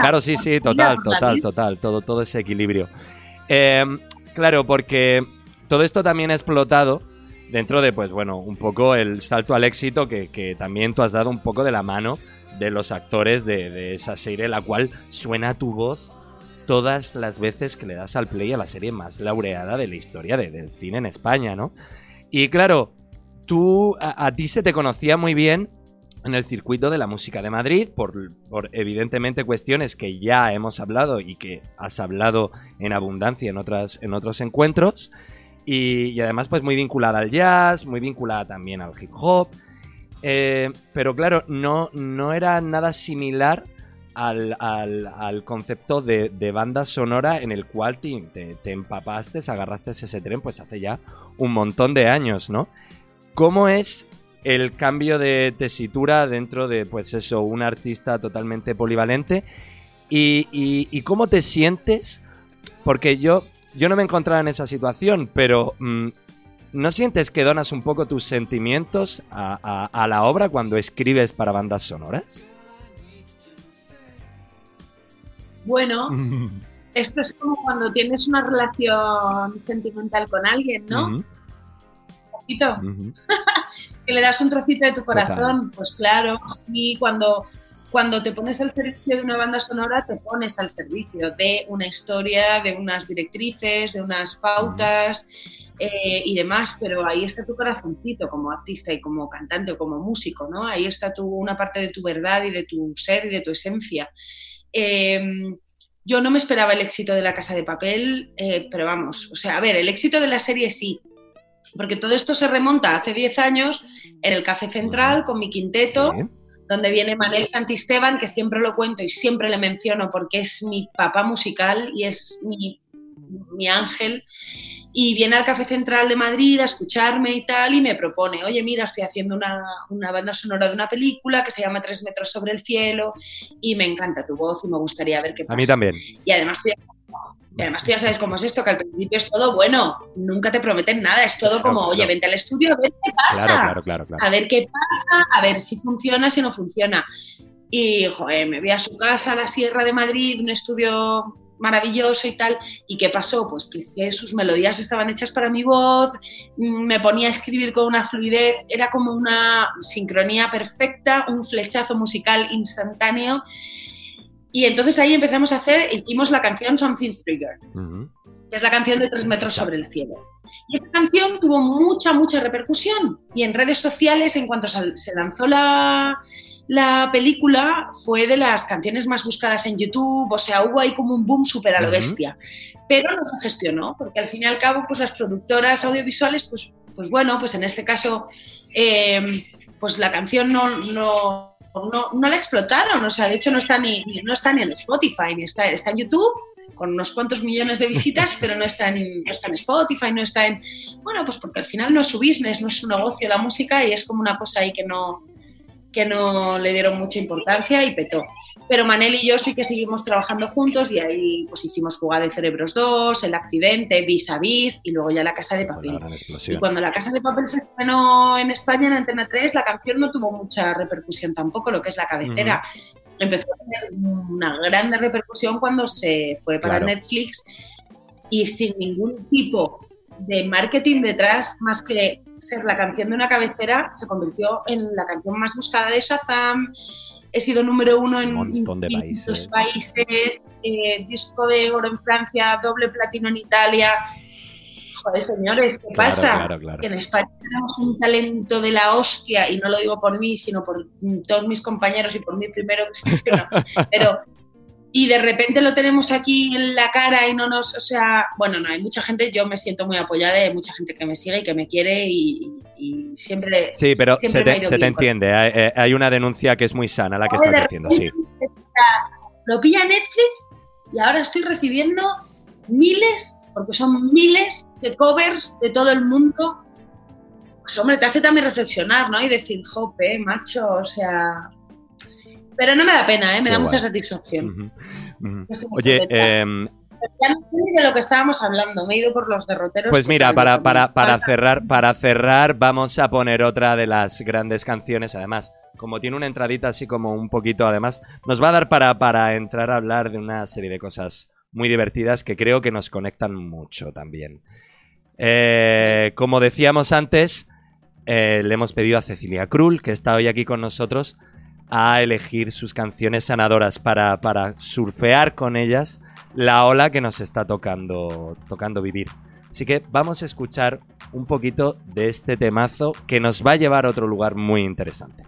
Claro, sí, sí, total, total, total, todo, todo ese equilibrio. Eh, claro, porque todo esto también ha explotado dentro de, pues bueno, un poco el salto al éxito que, que también tú has dado un poco de la mano de los actores de, de esa serie, la cual suena tu voz todas las veces que le das al play a la serie más laureada de la historia del cine en España, ¿no? Y claro, tú, a, ti se te conocía muy bien en el circuito de la música de Madrid, por, evidentemente cuestiones que ya hemos hablado y que has hablado en abundancia en, otras, en otros encuentros, y, además pues muy vinculada al jazz, muy vinculada también al hip hop, eh, pero claro, no, no era nada similar al, concepto de, banda sonora en el cual te, empapaste, agarraste ese tren pues hace ya un montón de años, ¿no? ¿Cómo es el cambio de tesitura dentro de, pues eso, un artista totalmente polivalente? ¿Y, cómo te sientes? Porque yo, yo no me encontraba en esa situación, pero mm, ¿no sientes que donas un poco tus sentimientos a la obra cuando escribes para bandas sonoras? Bueno, esto es como cuando tienes una relación sentimental con alguien, ¿no? Un poquito. que le das un trocito de tu corazón, pues claro. Y cuando, cuando te pones al servicio de una banda sonora, te pones al servicio de una historia, de unas directrices, de unas pautas. Eh, y demás, pero ahí está tu corazoncito como artista y como cantante o como músico, ¿no? Ahí está tu, una parte de tu verdad y de tu ser y de tu esencia. Em, yo no me esperaba el éxito de La Casa de Papel, eh, pero vamos, o sea, a ver, el éxito de la serie sí, porque todo esto se remonta hace 10 años en el Café Central con mi quinteto, donde viene Manel Santisteban, que siempre lo cuento y siempre le menciono porque es mi papá musical y es mi, mi ángel y viene al Café Central de Madrid a escucharme y tal, y me propone, oye, mira, estoy haciendo una, una, banda sonora de una película que se llama Tres metros sobre el cielo, y me encanta tu voz y me gustaría ver qué pasa. A mí también. Y además tú ya, además tú ya sabes cómo es esto, que al principio es todo bueno, nunca te prometen nada, es todo como, oye, vente al estudio a ver qué pasa, a ver qué pasa, a ver si funciona, si no funciona. Y, joder, me voy a su casa, a la Sierra de Madrid, un estudio maravilloso y tal. ¿Y qué pasó? Pues que, sus melodías estaban hechas para mi voz, mm, me ponía a escribir con una fluidez, era como una sincronía perfecta, un flechazo musical instantáneo. Y entonces ahí empezamos a hacer, hicimos la canción Something's Trigger, que es la canción de Tres metros sobre el cielo. Y esa canción tuvo mucha, mucha repercusión. Y en redes sociales, en cuanto se lanzó la, la película fue de las canciones más buscadas en YouTube, o sea, hubo ahí como un boom súper a lo bestia. Pero no se gestionó, porque al fin y al cabo, pues las productoras audiovisuales, pues, pues bueno, pues en este caso, em, pues la canción no, no, no, la explotaron, o sea, de hecho no está ni, no está ni en Spotify, ni está, está en YouTube con unos cuantos millones de visitas, pero no está, en, no está en Spotify, no está en... Bueno, pues porque al final no es su business, no es su negocio la música y es como una cosa ahí que no, que no le dieron mucha importancia y petó. pero Manel y yo sí que seguimos trabajando juntos y ahí pues hicimos Fuga de Cerebros 2, El Accidente, Vis a Vis y luego ya La Casa de Papel. Y cuando La Casa de Papel se estrenó en España en Antena 3, la canción no tuvo mucha repercusión tampoco, lo que es la cabecera. Empezó a tener una grande repercusión cuando se fue para Netflix y sin ningún tipo de marketing detrás, más que ser la canción de una cabecera, se convirtió en la canción más buscada de Shazam he sido número uno en un montón de países, países eh, disco de oro en Francia, doble platino en Italia. Joder, señores, ¿qué pasa? Que en España tenemos un talento de la hostia, y no lo digo por mí, sino por todos mis compañeros y por mí primero, pero y de repente lo tenemos aquí en la cara y no nos, o sea, bueno, no, hay mucha gente, yo me siento muy apoyada, hay mucha gente que me sigue y que me quiere y, siempre... Sí, pero se, te, entiende, hay, una denuncia que es muy sana la que estás diciendo, sí. Lo pilla Netflix y ahora estoy recibiendo miles, porque son miles de covers de todo el mundo. Pues hombre, te hace también reflexionar, ¿no? Y decir, jope, macho, o sea, pero no me da pena, ¿eh? me da mucha satisfacción. Oye, em, ya no sé de lo que estábamos hablando, me he ido por los derroteros. Pues mira, para, para, para, cerrar, para cerrar, vamos a poner otra de las grandes canciones, además, como tiene una entradita así como un poquito, además, nos va a dar para, para entrar a hablar de una serie de cosas muy divertidas que creo que nos conectan mucho también. Eh, como decíamos antes, eh, le hemos pedido a Cecilia Krull, que está hoy aquí con nosotros, a elegir sus canciones sanadoras para, para surfear con ellas la ola que nos está tocando, tocando vivir. Así que vamos a escuchar un poquito de este temazo que nos va a llevar a otro lugar muy interesante.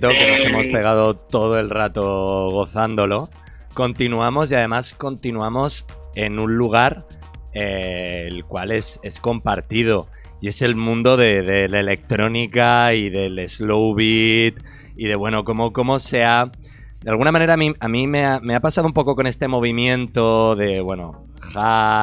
Que nos hemos pegado todo el rato gozándolo, continuamos y además continuamos en un lugar eh, el cual es, es, compartido y es el mundo de, la electrónica y del slow beat y de bueno, cómo, cómo se ha... De alguna manera a mí, a mí me, ha, me ha pasado un poco con este movimiento de, bueno,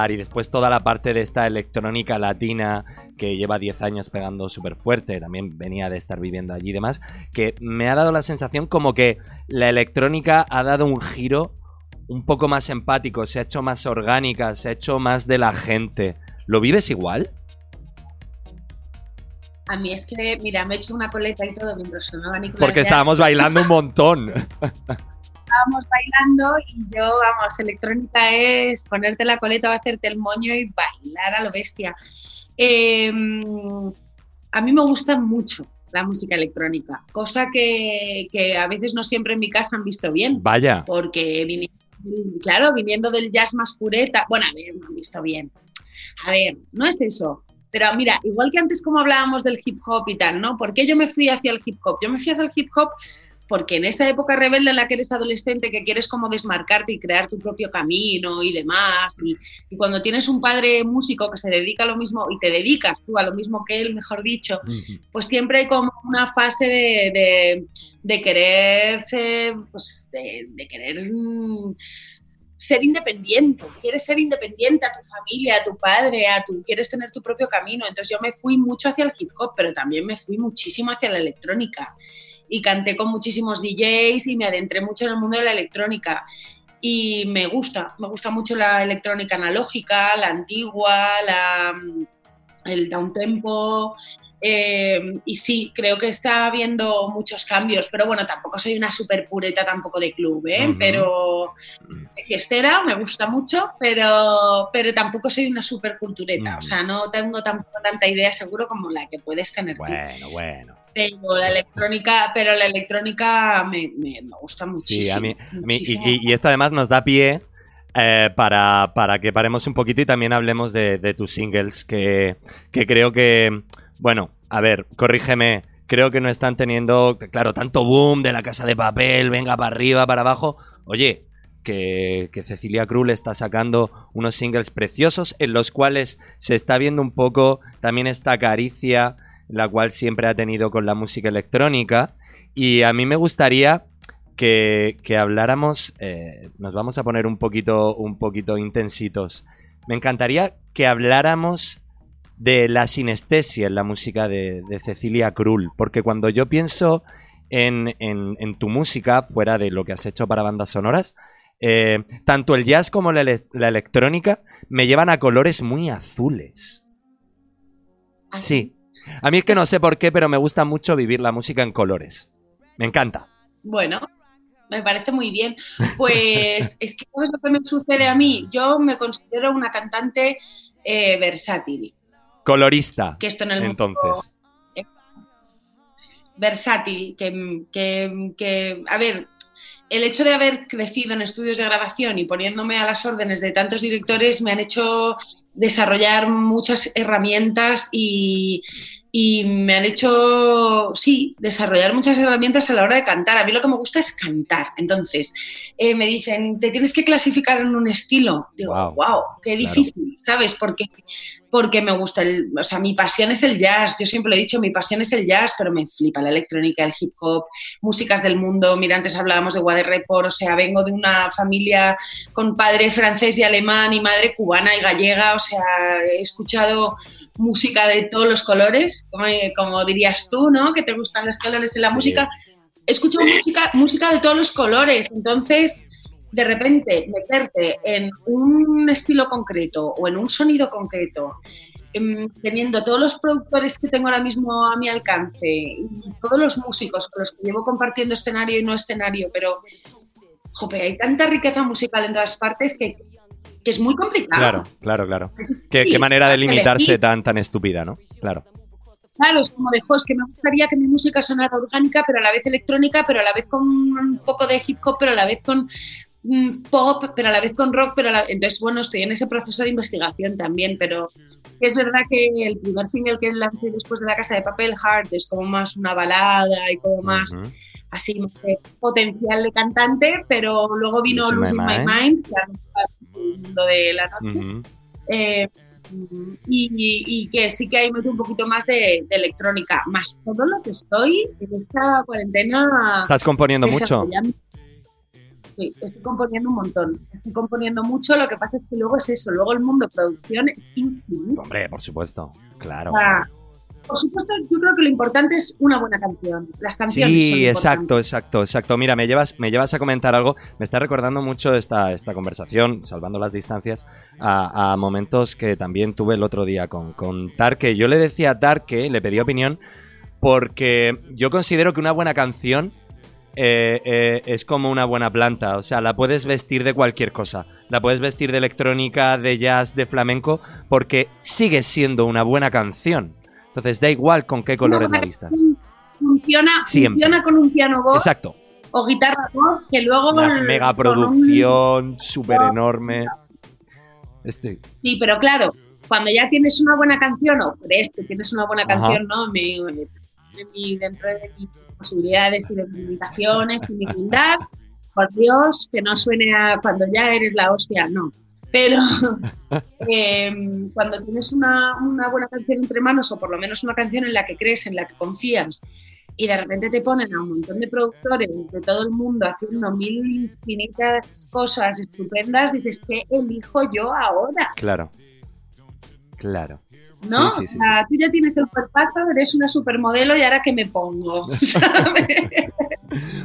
y después toda la parte de esta electrónica latina que lleva 10 años pegando súper fuerte, también venía de estar viviendo allí y demás, que me ha dado la sensación como que la electrónica ha dado un giro un poco más empático, se ha hecho más orgánica, se ha hecho más de la gente. ¿Lo vives igual? A mí es que, mira, me he hecho una coleta y todo mientras sonaba Nicolás. Porque estábamos bailando un montón. estábamos bailando y yo, vamos, electrónica es ponerte la coleta o hacerte el moño y bailar a lo bestia. Em, a mí me gusta mucho la música electrónica, cosa que, a veces no siempre en mi casa han visto bien. Vaya. Porque, claro, viniendo del jazz más pureta, bueno, a ver, no han visto bien. A ver, no es eso. Pero mira, igual que antes como hablábamos del hip hop y tal, ¿no? ¿Por qué yo me fui hacia el hip hop? Yo me fui hacia el hip hop porque en esta época rebelde en la que eres adolescente, que quieres como desmarcarte y crear tu propio camino y demás, y, cuando tienes un padre músico que se dedica a lo mismo y te dedicas tú a lo mismo que él, mejor dicho, pues siempre hay como una fase de, de, quererse, pues de, querer... Mm, ser independiente, quieres ser independiente a tu familia, a tu padre, a tu, quieres tener tu propio camino. Entonces yo me fui mucho hacia el hip hop, pero también me fui muchísimo hacia la electrónica y canté con muchísimos DJs y me adentré mucho en el mundo de la electrónica. Y me gusta, me gusta mucho la electrónica analógica, la antigua, la, el downtempo. Eh, y sí, creo que está habiendo muchos cambios, pero bueno, tampoco soy una super pureta tampoco de club, ¿eh? Pero de fiestera me gusta mucho, pero, pero tampoco soy una super cultureta, o sea, no tengo tampoco tanta idea seguro como la que puedes tener tú. Bueno, bueno. Pero la electrónica, pero la electrónica me, gusta muchísimo. Sí, a mí, y, esto además nos da pie eh, para, que paremos un poquito y también hablemos de, tus singles, que, creo que, bueno, a ver, corrígeme, creo que no están teniendo, claro, tanto boom de la casa de papel, venga para arriba, para abajo. Oye, que, que, Cecilia Krull está sacando unos singles preciosos en los cuales se está viendo un poco también esta caricia la cual siempre ha tenido con la música electrónica. Y a mí me gustaría que, habláramos, eh, nos vamos a poner un poquito, un poquito intensitos. Me encantaría que habláramos de la sinestesia en la música de, Cecilia Krull, porque cuando yo pienso en, tu música, fuera de lo que has hecho para bandas sonoras, eh, tanto el jazz como la, la, electrónica me llevan a colores muy azules. ¿Ah, sí, a mí es que no sé por qué, pero me gusta mucho vivir la música en colores. Me encanta. Bueno, me parece muy bien. Pues es que ¿sabes lo que me sucede a mí? Yo me considero una cantante eh, versátil. Colorista. Que esto en el entonces. versátil, que, que, que, a ver, el hecho de haber crecido en estudios de grabación y poniéndome a las órdenes de tantos directores me han hecho desarrollar muchas herramientas y, y me han hecho, sí, desarrollar muchas herramientas a la hora de cantar. A mí lo que me gusta es cantar. Entonces, eh, me dicen, te tienes que clasificar en un estilo. Digo, wow, qué difícil, ¿sabes? Porque, porque me gusta, el, o sea, mi pasión es el jazz. Yo siempre lo he dicho, mi pasión es el jazz, pero me flipa la electrónica, el hip hop, músicas del mundo. Mira, antes hablábamos de Water Report, o sea, vengo de una familia con padre francés y alemán y madre cubana y gallega, o sea, he escuchado música de todos los colores, como, dirías tú, ¿no? Que te gustan los colores en la música. Escucho música, música de todos los colores, entonces de repente meterte en un estilo concreto o en un sonido concreto, em, teniendo todos los productores que tengo ahora mismo a mi alcance y todos los músicos con los que llevo compartiendo escenario y no escenario, pero jope, hay tanta riqueza musical en todas partes que que es muy complicado. Claro, claro, claro. ¿Qué, manera de limitarse tan, tan estúpida, ¿no? Claro. Claro, es como de, es que me gustaría que mi música sonara orgánica, pero a la vez electrónica, pero a la vez con un poco de hip hop, pero a la vez con mm, pop, pero a la vez con rock, pero a la- entonces, bueno, estoy en ese proceso de investigación también, pero es verdad que el primer single que lancé después de La Casa de Papel, Heart, es como más una balada y como más así no sé, potencial de cantante, pero luego vino Losing My My Mind, que mundo de la noche, eh, y, y- y que sí que ahí meto un poquito más de, de electrónica, más todo lo que estoy en esta cuarentena. ¿Estás componiendo mucho? Sí, estoy componiendo un montón. Estoy componiendo mucho, lo que pasa es que luego es eso, luego el mundo producción es infinito. Hombre, por supuesto. Claro. O sea, por supuesto, yo creo que lo importante es una buena canción. Las canciones son Sí, exacto, exacto, exacto. Mira, me llevas, me llevas a comentar algo. Me está recordando mucho esta, esta conversación, salvando las distancias, a, a momentos que también tuve el otro día con, con Tarque. Yo le decía a Tarque, le pedí opinión, porque yo considero que una buena canción eh, eh, es como una buena planta. O sea, la puedes vestir de cualquier cosa. La puedes vestir de electrónica, de jazz, de flamenco, porque sigue siendo una buena canción. Entonces, da igual con qué colores la vistas. Funciona, Siempre. funciona con un piano voz Exacto. o guitarra voz que luego Una mega un- producción súper enorme. Este, Sí, pero claro, cuando ya tienes una buena canción o crees que tienes una buena Ajá. canción, ¿no? Mi- dentro de mis posibilidades y de mis limitaciones y mi humildad, por Dios, que no suene a cuando ya eres la hostia, no. Pero em, cuando tienes una, una buena canción entre manos, o por lo menos una canción en la que crees, en la que confías, y de repente te ponen a un montón de productores de todo el mundo haciendo mil infinitas cosas estupendas, dices, ¿qué elijo yo ahora? claro. Claro. ¿No? Sí, sí, sí, o sea, tú ya tienes el cuerpazo, eres una supermodelo y ahora que me pongo, ¿sabes?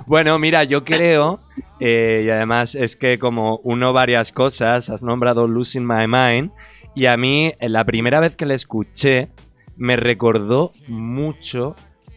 Bueno, mira, yo creo, eh, y además es que como uno varias cosas, has nombrado Losing My Mind, y a mí eh, la primera vez que la escuché me recordó mucho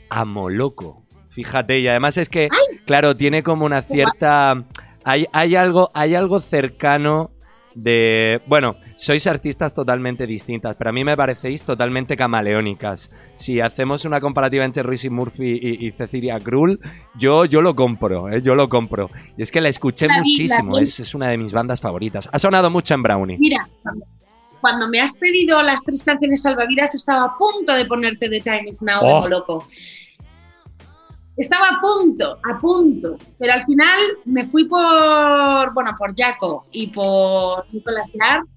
a Moloco. Fíjate, y además es que, claro, tiene como una cierta... Hay, hay, algo, hay algo cercano de... Bueno, sois artistas totalmente distintas, pero a mí me parecéis totalmente camaleónicas. Si hacemos una comparativa entre Royce Murphy y, y Cecilia Krull, yo, yo lo compro, ¿eh? yo lo compro. Y es que la escuché La muchísimo, vi. es, es una de mis bandas favoritas. Ha sonado mucho en Brownie. Mira, cuando, me has pedido las tres canciones salvavidas, estaba a punto de ponerte The Time Is Now Oh. de loco. Estaba a punto, a punto, pero al final me fui por, bueno, por Jaco y por Nicolas Yard,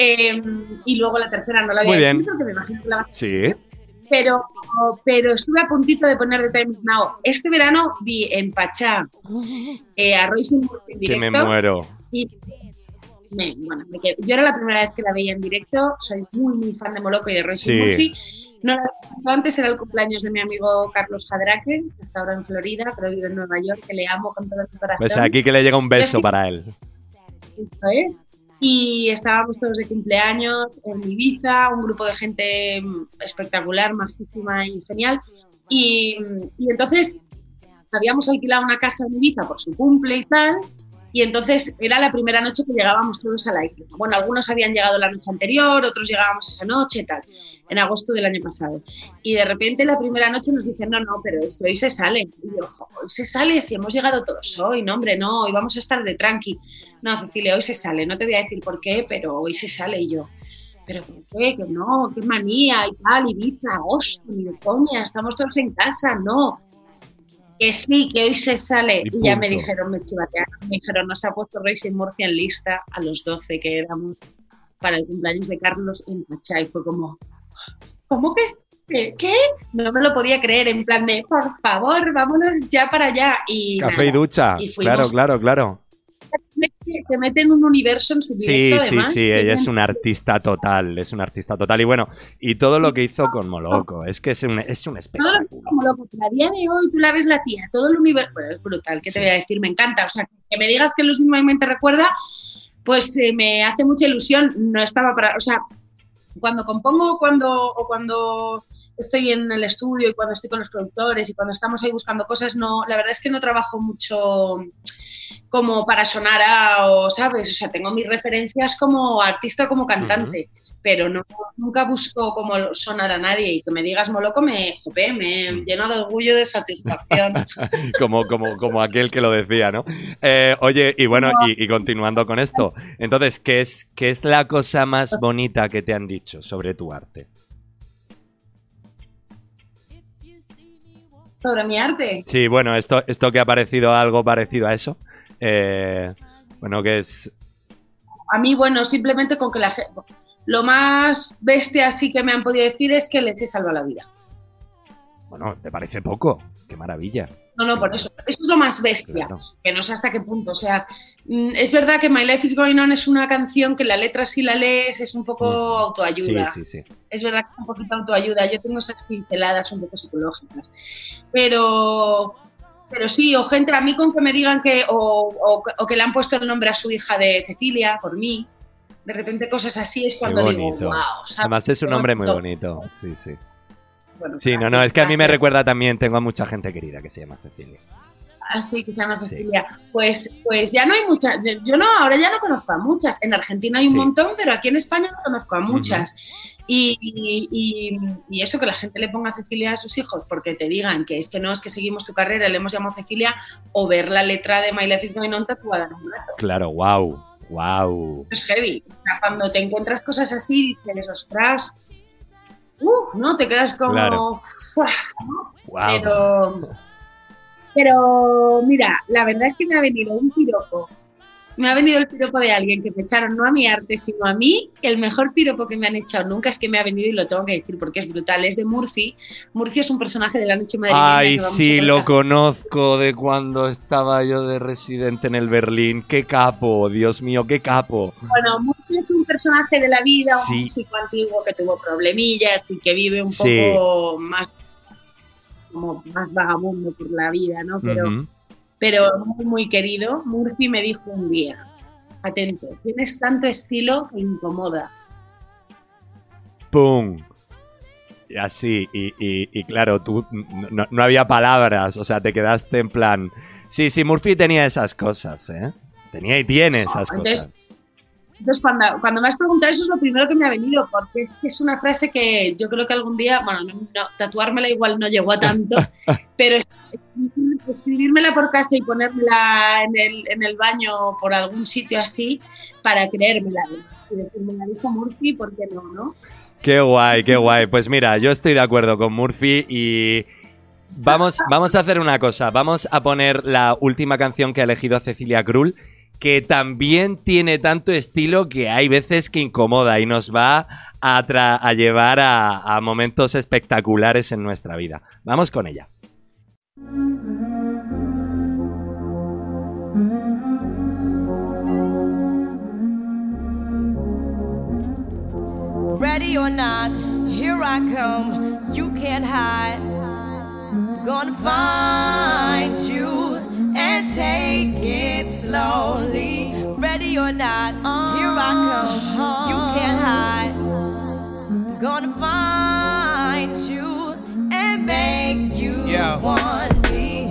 eh, y luego la tercera no la había Muy bien. escrito, que me imagino que la vas a Sí. pero, pero estuve a puntito de poner The Time Is Now. Este verano vi en Pachá eh, a Royce Murphy en Que me directo. muero. y me- bueno, me quedé- yo era la primera vez que la veía en directo. Soy muy, muy fan de Moloco y de Royce Sí. Murphy. No la visto antes, era el cumpleaños de mi amigo Carlos Jadraque, que está ahora en Florida, pero vive en Nueva York, que le amo con todo mi corazón. Pues aquí que le llega un beso sí. para él. Esto es. Y estábamos todos de cumpleaños en Ibiza, un grupo de gente mm, espectacular, majísima y genial. Y, y entonces habíamos alquilado una casa en Ibiza por su cumple y tal. Y entonces era la primera noche que llegábamos todos a la isla. Bueno, algunos habían llegado la noche anterior, otros llegábamos esa noche y tal, en agosto del año pasado. Y de repente la primera noche nos dicen, no, no, pero esto hoy se sale. Y yo, "Jo, hoy se sale, si hemos llegado todos hoy, no, hombre, no, hoy vamos a estar de tranqui. No, Cecilia, hoy se sale, no te voy a decir por qué, pero hoy se sale y yo. ¿Pero por qué? Que no, qué manía y tal, Ibiza, agosto, ni de coña, estamos todos en casa, no. Que sí, que hoy se sale. Y Y, ya me dijeron, me chivatearon, me dijeron, nos ha puesto Racing Murcia en lista a los 12 que éramos para el cumpleaños de Carlos en Pachá. Y fue como, ¿cómo que? ¿Qué? ¿Qué? No me lo podía creer, en plan de, por favor, vámonos ya para allá. Y Café y ducha. y. Claro, claro, claro. te mete en un universo en su Sí, sí, además, sí, ella es una artista total, es una artista total. Y bueno, y todo lo que hizo con Moloco, es que es un, es un Todo lo que espectáculo. es como loco, pero a día de hoy tú la ves la tía, todo el universo, bueno, es brutal, ¿qué Sí. te voy a decir? Me encanta, o sea, que me digas que Losing My Mind te recuerda, pues eh, me hace mucha ilusión, no estaba para, o sea, cuando compongo cuando, o cuando estoy en el estudio y cuando estoy con los productores y cuando estamos ahí buscando cosas, no, la verdad es que no trabajo mucho como para sonar a, o, ¿sabes? O sea, tengo mis referencias como artista, como cantante, pero no, nunca busco como sonar a nadie y que me digas moloco me, jope, me Mm. llena de orgullo, de satisfacción. como, como, como aquel que lo decía, ¿no? Eh, oye, y bueno, y, y continuando con esto, entonces, ¿qué es, ¿qué es la cosa más bonita que te han dicho sobre tu arte? Sobre mi arte. Sí, bueno, esto, esto que ha parecido algo parecido a eso. eh, bueno, que es. A mí, bueno, simplemente con que la gente... Lo más bestia así que me han podido decir es que les he salvado la vida. Bueno, ¿te parece poco? Qué maravilla. No, no, por eso. Eso es lo más bestia. Claro. Que no sé hasta qué punto. O sea, mm, es verdad que My Life is Going On es una canción que la letra, si la lees, es un poco Mm. autoayuda. Sí, sí, sí. Es verdad que es un poquito autoayuda. Yo tengo esas pinceladas un poco psicológicas. Pero, pero sí, o gente a mí con que me digan que, o, o- o que le han puesto el nombre a su hija de Cecilia, por mí. De repente cosas así es cuando digo, wow. Además es un nombre muy bonito. Sí, sí. Bueno, Sí, no, no, es que a mí me recuerda también, tengo a mucha gente querida que se llama Cecilia. Así que se llama Sí. Cecilia. Pues, pues ya no hay muchas. Yo no, ahora ya no conozco a muchas. En Argentina hay un Sí. montón, pero aquí en España no conozco a muchas. y, y- y- y eso que la gente le ponga Cecilia a sus hijos, porque te digan que es que no, es que seguimos tu carrera, le hemos llamado Cecilia, o ver la letra de My Life is Going On tatuada en un brazo. Claro, wow, wow. Es heavy. O sea, cuando te encuentras cosas así, dices, ostras. Uh, ¿no? Te quedas como. Claro. "Fuah", wow. Pero, pero mira, la verdad es que me ha venido un piropo. Me ha venido el piropo de alguien que me echaron no a mi arte, sino a mí. El mejor piropo que me han echado nunca es que me ha venido y lo tengo que decir porque es brutal. Es de Murphy. Murphy es un personaje de la noche madrileña. Ay, sí, lo conozco de cuando estaba yo de residente en el Berlín. Qué capo, Dios mío, qué capo. Bueno, Murphy es un personaje de la vida, un músico antiguo que tuvo problemillas y que vive un Sí. poco más como más vagabundo por la vida, ¿no? Pero. Pero muy, muy querido. Murphy me dijo un día, atento, tienes tanto estilo que incomoda. ¡Pum! Y así, y, y- y claro, tú no, no había palabras, o sea, te quedaste en plan. Sí, sí, Murphy tenía esas cosas, ¿eh? Tenía y tiene esas Entonces- cosas. Entonces, cuando, cuando me has preguntado eso es lo primero que me ha venido, porque es que es una frase que yo creo que algún día, bueno, no, no, tatuármela igual no llegó a tanto, pero escribírmela por casa y ponérmela en el, en el baño por algún sitio así para creérmela. Y decirme, la dijo Murphy, ¿por qué no, no? Qué guay, qué guay. Pues mira, yo estoy de acuerdo con Murphy y vamos, vamos a hacer una cosa. Vamos a poner la última canción que ha elegido Cecilia Krull, que también tiene tanto estilo que hay veces que incomoda y nos va a, tra- a llevar a, a momentos espectaculares en nuestra vida. Vamos con ella. Ready or not, here I come. You can't hide. Gonna find you and take it slowly. Ready or not, here I come. You can't hide. Gonna find you and make you Yeah. me.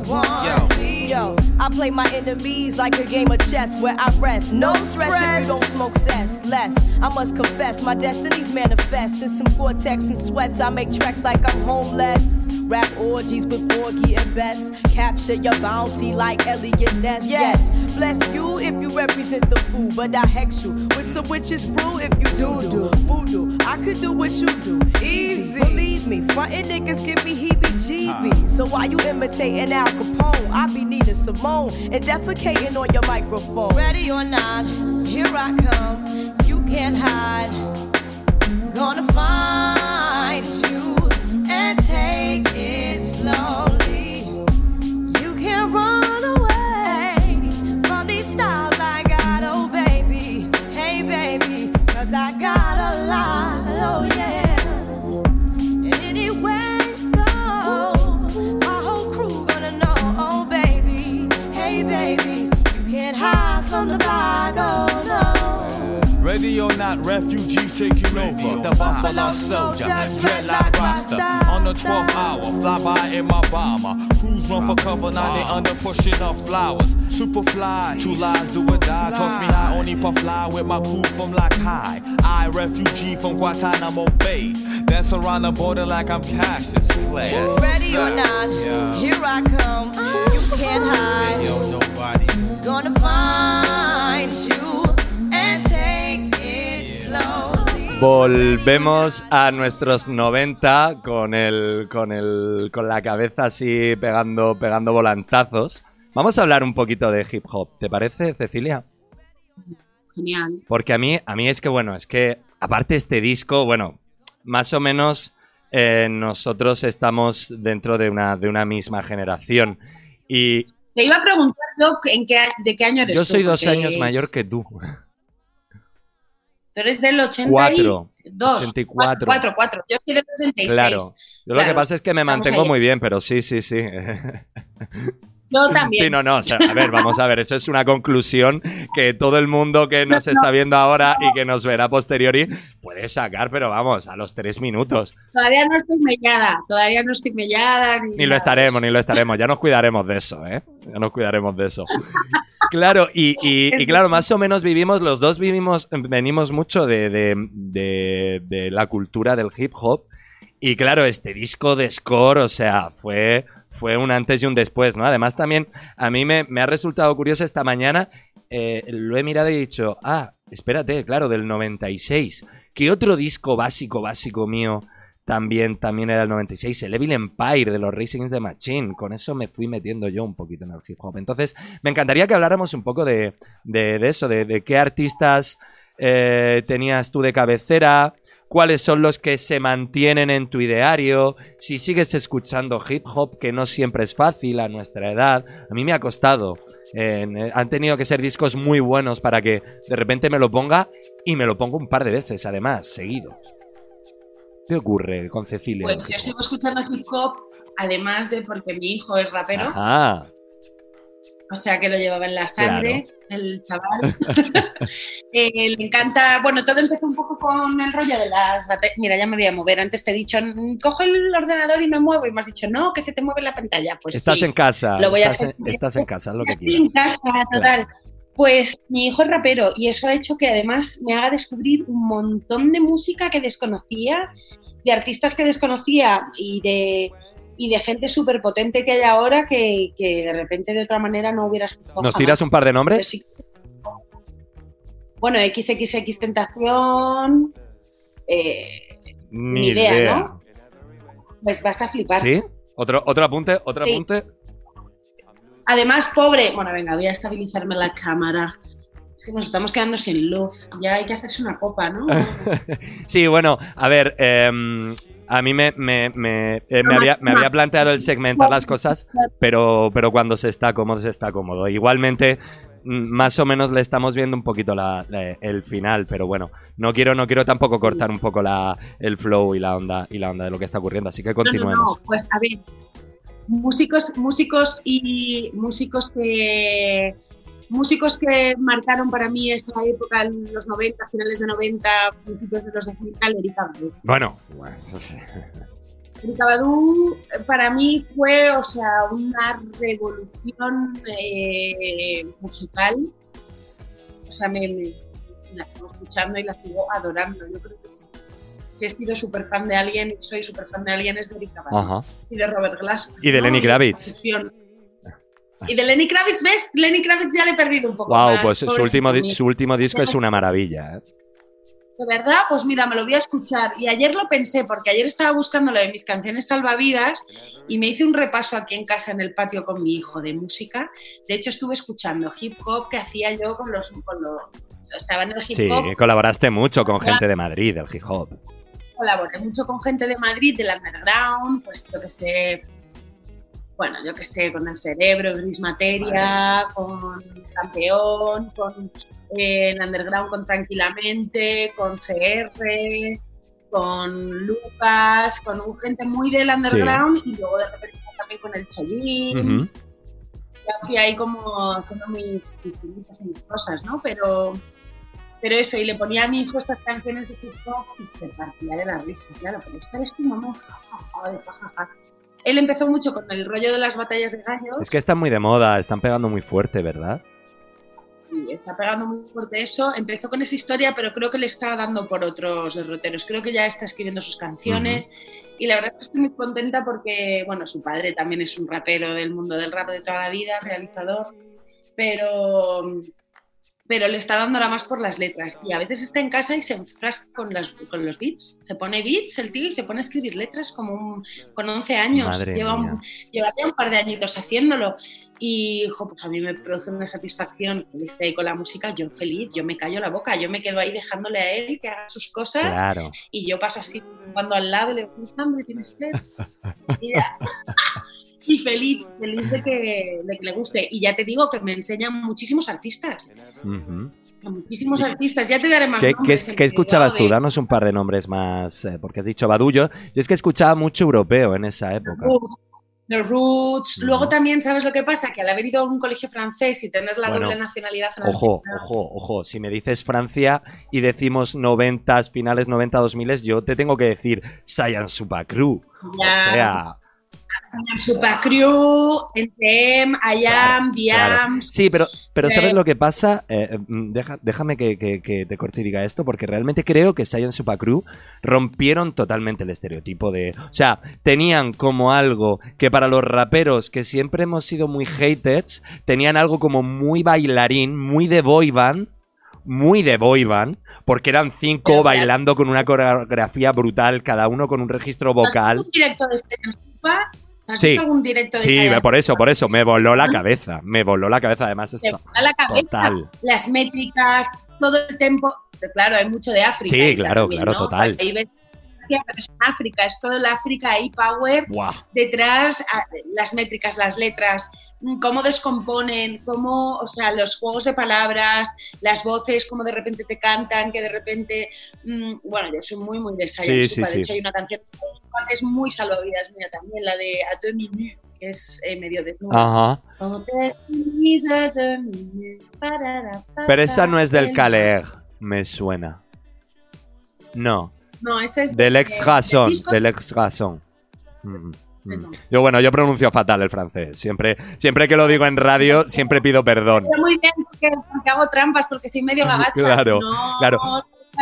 Yo, yo. Yo, I play my enemies like a game of chess where I rest. No stress if you don't smoke cess. Less, I must confess, my destinies manifest. In some vortex and sweats, I make tracks like I'm homeless. rap orgies before and best. Capture your bounty like Elliot Ness. Yes, bless you if you represent the fool, but I hex you with some witches brew if you do do voodoo. I could do what you do, easy. Believe me, frontin' niggas give me heebie-jeebies. Uh-huh. So while you imitating Al Capone, I be needing Simone and defecating on your microphone. Ready or not, here I come. You can't hide. Gonna find you and take it slowly. From the block, oh no. Ready or not, refugees taking over. The Buffalo Soldier, dreadlock roster. On the 12th hour, fly by in my bomber. Crews run for cover, now they under pushing up flowers. Superfly, true lies do or die. Toss me high, only puff fly with my crew from like high. I, refugee from Guantanamo Bay. Dance around the border like I'm Cassius Clay. Yes, Ready or not, Yeah. here I come. You can't hide. Yo, nobody. Gonna find you and take it slowly. Volvemos a nuestros 90 con el, con el, con la cabeza así pegando, pegando volantazos. Vamos a hablar un poquito de hip hop, ¿te parece, Cecilia? Genial. Porque a mí, a mí es que, bueno, es que aparte este disco, bueno, más o menos eh, nosotros estamos dentro de una, de una misma generación. Y Te iba a preguntar yo en qué, de qué año eres yo tú, soy dos porque años mayor que tú. Tú eres del 82. Cuatro. 82. 84. 4, 4. Yo soy del 86. Claro. Yo lo que Claro. pasa es que me mantengo muy bien, pero sí, sí, sí. Yo también. Sí, no, no. o sea, a ver, vamos a ver. Eso es una conclusión que todo el mundo que nos está viendo ahora y que nos verá posteriori puede sacar, pero vamos, a los tres minutos. Todavía no estoy mellada. Todavía no estoy mellada. Ni, Ni lo estaremos, ni lo estaremos. Ya nos cuidaremos de eso, ¿eh? Ya nos cuidaremos de eso. Claro, y, y- y claro, más o menos vivimos, los dos vivimos, venimos mucho de, de- de- de la cultura del hip hop. Y claro, este disco de Score, o sea, fue, fue un antes y un después, ¿no? Además, también a mí me, ha resultado curioso esta mañana, eh, lo he mirado y he dicho, ah, espérate, claro, del 96. ¿Qué otro disco básico, básico mío también, también era el 96? El Evil Empire de los Racing the Machine. Con eso me fui metiendo yo un poquito en el hip hop. Entonces, me encantaría que habláramos un poco de, de- de eso, de, de qué artistas eh, tenías tú de cabecera, cuáles son los que se mantienen en tu ideario, si sigues escuchando hip hop, que no siempre es fácil a nuestra edad. A mí me ha costado. Eh, han tenido que ser discos muy buenos para que de repente me lo ponga y me lo pongo un par de veces, además, seguidos. ¿Qué ocurre con Cecilia? Pues yo sigo escuchando hip hop, además de porque mi hijo es rapero. Ajá. O sea que lo llevaba en la sangre, el chaval. Eh, le encanta. Bueno, todo empezó un poco con el rollo de las batallas. Mira, ya me voy a mover. Antes te he dicho, "Mm, cojo el ordenador y me muevo. Y me has dicho, no, que se te mueve la pantalla. Pues estás sí. en casa. lo voy a estás, hacer. en, estás en casa, lo que Estoy en quieras. casa, total. Pues mi hijo es rapero y eso ha hecho que además me haga descubrir un montón de música que desconocía, de artistas que desconocía y de, y de gente súper potente que hay ahora que, que de repente de otra manera no hubiera escuchado. ¿Nos jamás. tiras un par de nombres? Bueno, XXX Tentación, eh, ni idea, ¿no? pues vas a flipar. ¿Sí? ¿Otro, otro apunte? ¿Otro Sí. apunte? Además, pobre. Bueno, venga, voy a estabilizarme la cámara. Es que nos estamos quedando sin luz. Ya hay que hacerse una copa, ¿no? Sí, bueno, a ver, em, a mí me, me- me- eh, me había, me había planteado el segmentar las cosas, pero, pero cuando se está cómodo, se está cómodo. Igualmente, mm, más o menos le estamos viendo un poquito la- la- el final, pero bueno, no quiero, no quiero tampoco cortar un poco la, el flow y la onda y la onda de lo que está ocurriendo, así que No, no, continuemos. no, pues a ver. Músicos, músicos y músicos que músicos que marcaron para mí esa época en los 90, finales de 90, principios de los 2000, tal, Erika Badu. Bueno, Erika Badu para mí fue, o sea, una revolución eh, musical. O sea, me, me- la sigo escuchando y la sigo adorando. Yo creo que sí. si he sido súper fan de alguien soy súper fan de alguien es de Erika Badu Ajá. y de Robert Glass. Y de Lenny Kravitz. Y de Lenny Kravitz, ¿ves? Lenny Kravitz ya le he perdido un poco. Wow, más, pues su último, su último disco es una maravilla. ¿eh? De verdad, pues mira, me lo voy a escuchar. Y ayer lo pensé, porque ayer estaba buscando lo de mis canciones salvavidas y me hice un repaso aquí en casa, en el patio con mi hijo de música. De hecho, estuve escuchando hip hop que hacía yo con los. Con los estaba en el hip Sí, hop, colaboraste mucho con gente de Madrid, del hip hop. colaboré mucho con gente de Madrid, del underground, pues yo que sé. Bueno, yo que sé, con el cerebro, gris materia, con campeón, con eh, en underground con tranquilamente, con CR, con Lucas, con gente muy del underground y luego de repente también con el Chollín. Ujú. Ya fui ahí como haciendo mis, mis y mis cosas, ¿no? Pero, pero eso, y le ponía a mi hijo estas canciones de hip hop y se partía de la risa, claro, pero esta es tu mamá, ja, ja, ja, ja, ja, ja. Él empezó mucho con el rollo de las batallas de gallos Es que están muy de moda, están pegando muy fuerte, ¿verdad? y está pegando muy fuerte eso. Empezó con esa historia, pero creo que le está dando por otros derroteros. Creo que ya está escribiendo sus canciones. Y la verdad es que estoy muy contenta porque, bueno, su padre también es un rapero del mundo del rap de toda la vida, realizador, pero, pero le está dando la más por las letras. Y a veces está en casa y se enfrasca con, las, con los beats. Se pone beats el tío y se pone a escribir letras como un- con 11 años. Madre Lleva, un, lleva ya un par de añitos haciéndolo. Y jo, pues a mí me produce una satisfacción que esté ahí con la música, yo feliz, yo me callo la boca, yo me quedo ahí dejándole a él que haga sus cosas Claro. y yo paso así cuando al lado y le digo, ¿tienes hambre? ¿Tienes sed? Y, ya. Y feliz, feliz de que, de que le guste. Y ya te digo que me enseñan muchísimos artistas, a muchísimos artistas, ya te daré más ¿Qué, nombres qué- escuchabas tú? Danos un par de nombres más, eh, porque has dicho Badullo. Yo es que escuchaba mucho europeo en esa época. Roots, Los Roots. Ujú. Luego también, ¿sabes lo que pasa? Que al haber ido a un colegio francés y tener la Bueno, doble nacionalidad francesa... Ojo, ojo, ojo. Si me dices Francia y decimos 90, finales 90, 2000, yo te tengo que decir Science. Ya. O sea, Super Crew, NTM, IAM, claro. DIAMS... Sí, pero, pero Eh. ¿sabes lo que pasa? Eh, mm, deja- déjame que, que- que te corte y diga esto, porque realmente creo que Science Super Crew rompieron totalmente el estereotipo de. O sea, tenían como algo que para los raperos, que siempre hemos sido muy haters, tenían algo como muy bailarín, muy de boy band. Muy de boy band, porque eran cinco Pero, bailando con una coreografía brutal, cada uno con un registro vocal. ¿Has visto un directo de? ¿Has Sí. visto algún directo de Sí, Science por eso, por eso, me Super? voló la cabeza, me voló la cabeza, además esto. la cabeza. Total. Las métricas, todo el tiempo. Claro, hay mucho de África. Sí, claro, también, claro, ¿no? total. Ahí ves- pero es África, es todo el África ahí, power. Detrás, las métricas, las letras, mm, cómo descomponen, cómo, o sea, los juegos de palabras, las voces, cómo de repente te cantan, que de repente. mm, bueno, yo soy muy, muy de Sí, sí. De sí. hecho, hay una canción que es muy salvavidas mía también, la de A deux minutes, que es eh, medio de. Ajá. Pero esa no es del. Caler, me suena. No, No, esa es del de- ex Gasson, del ex Gasson. Mm, mm. Eso. Yo bueno, yo pronuncio fatal el francés. Siempre, siempre que lo digo en radio, siempre pido perdón. Muy bien porque, hago trampas, porque soy medio gabacha. Claro, no, claro.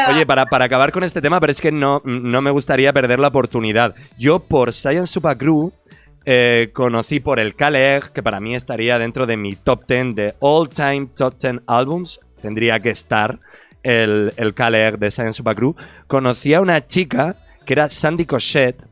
Oye, para, para acabar con este tema, pero es que no, no me gustaría perder la oportunidad. Yo por Science Super Crew eh, conocí por el Caler, que para mí estaría dentro de mi top 10 de all time top 10 albums. Tendría que estar el, el Caler de Science Super Crew. Conocí a una chica que era Sandy Cochet,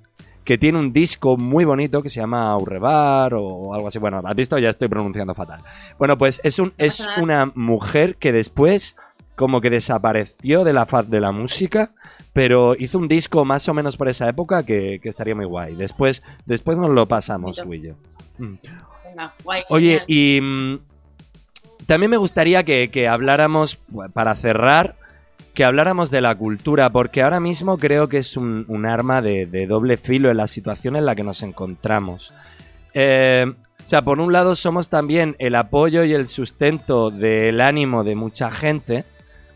que tiene un disco muy bonito que se llama Aurrebar o algo así. Bueno, has visto, ya estoy pronunciando fatal. Bueno, pues es, un, es una mujer que después como que desapareció de la faz de la música, pero hizo un disco más o menos por esa época que, que estaría muy guay. Después, después nos lo pasamos tú y yo. Mm. Oye, y también me gustaría que, que habláramos, para cerrar, que habláramos de la cultura, porque ahora mismo creo que es un, arma de, doble filo en la situación en la que nos encontramos. Eh, o sea, por un lado somos también el apoyo y el sustento del ánimo de mucha gente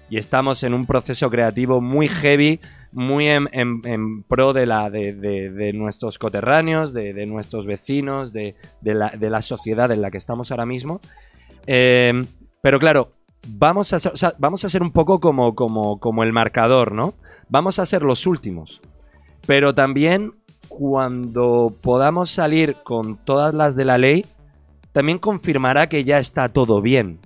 y estamos en un proceso creativo muy heavy, muy en, pro de, la, de, de- nuestros coterráneos, de, nuestros vecinos, la, de la sociedad en la que estamos ahora mismo. Eh, pero claro, vamos a, vamos a ser un poco como, como, como el marcador, ¿no? vamos a ser los últimos. Pero también cuando podamos salir con todas las de la ley, también confirmará que ya está todo bien.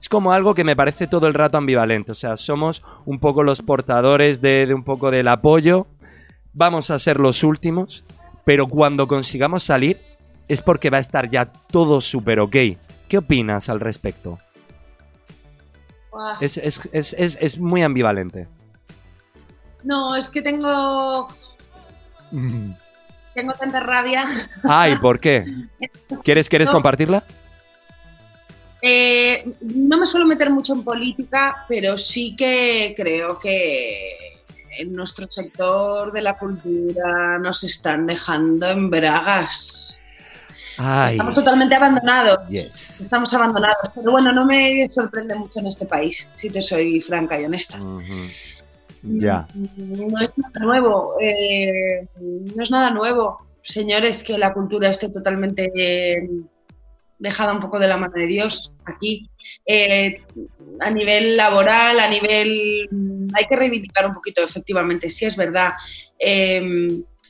Es como algo que me parece todo el rato ambivalente. O sea, somos un poco los portadores de, de un poco del apoyo. Vamos a ser los últimos. Pero cuando consigamos salir, es porque va a estar ya todo súper ok. ¿Qué opinas al respecto? Buah. Es, es- es- es- es muy ambivalente. No, es que tengo, tengo tanta rabia. Ay, ¿por qué? ¿Quieres, quieres compartirla? Eh, no me suelo meter mucho en política, pero sí que creo que en nuestro sector de la cultura nos están dejando en bragas. Ay, Estamos totalmente abandonados. yes. Estamos abandonados. Pero bueno, no me sorprende mucho en este país, si te soy franca y honesta. Ya. No es nada nuevo. eh, no es nada nuevo, señores, que la cultura esté totalmente eh, dejada un poco de la mano de Dios aquí. Eh, a nivel laboral, a nivel. Hay que reivindicar un poquito, efectivamente, sí es verdad.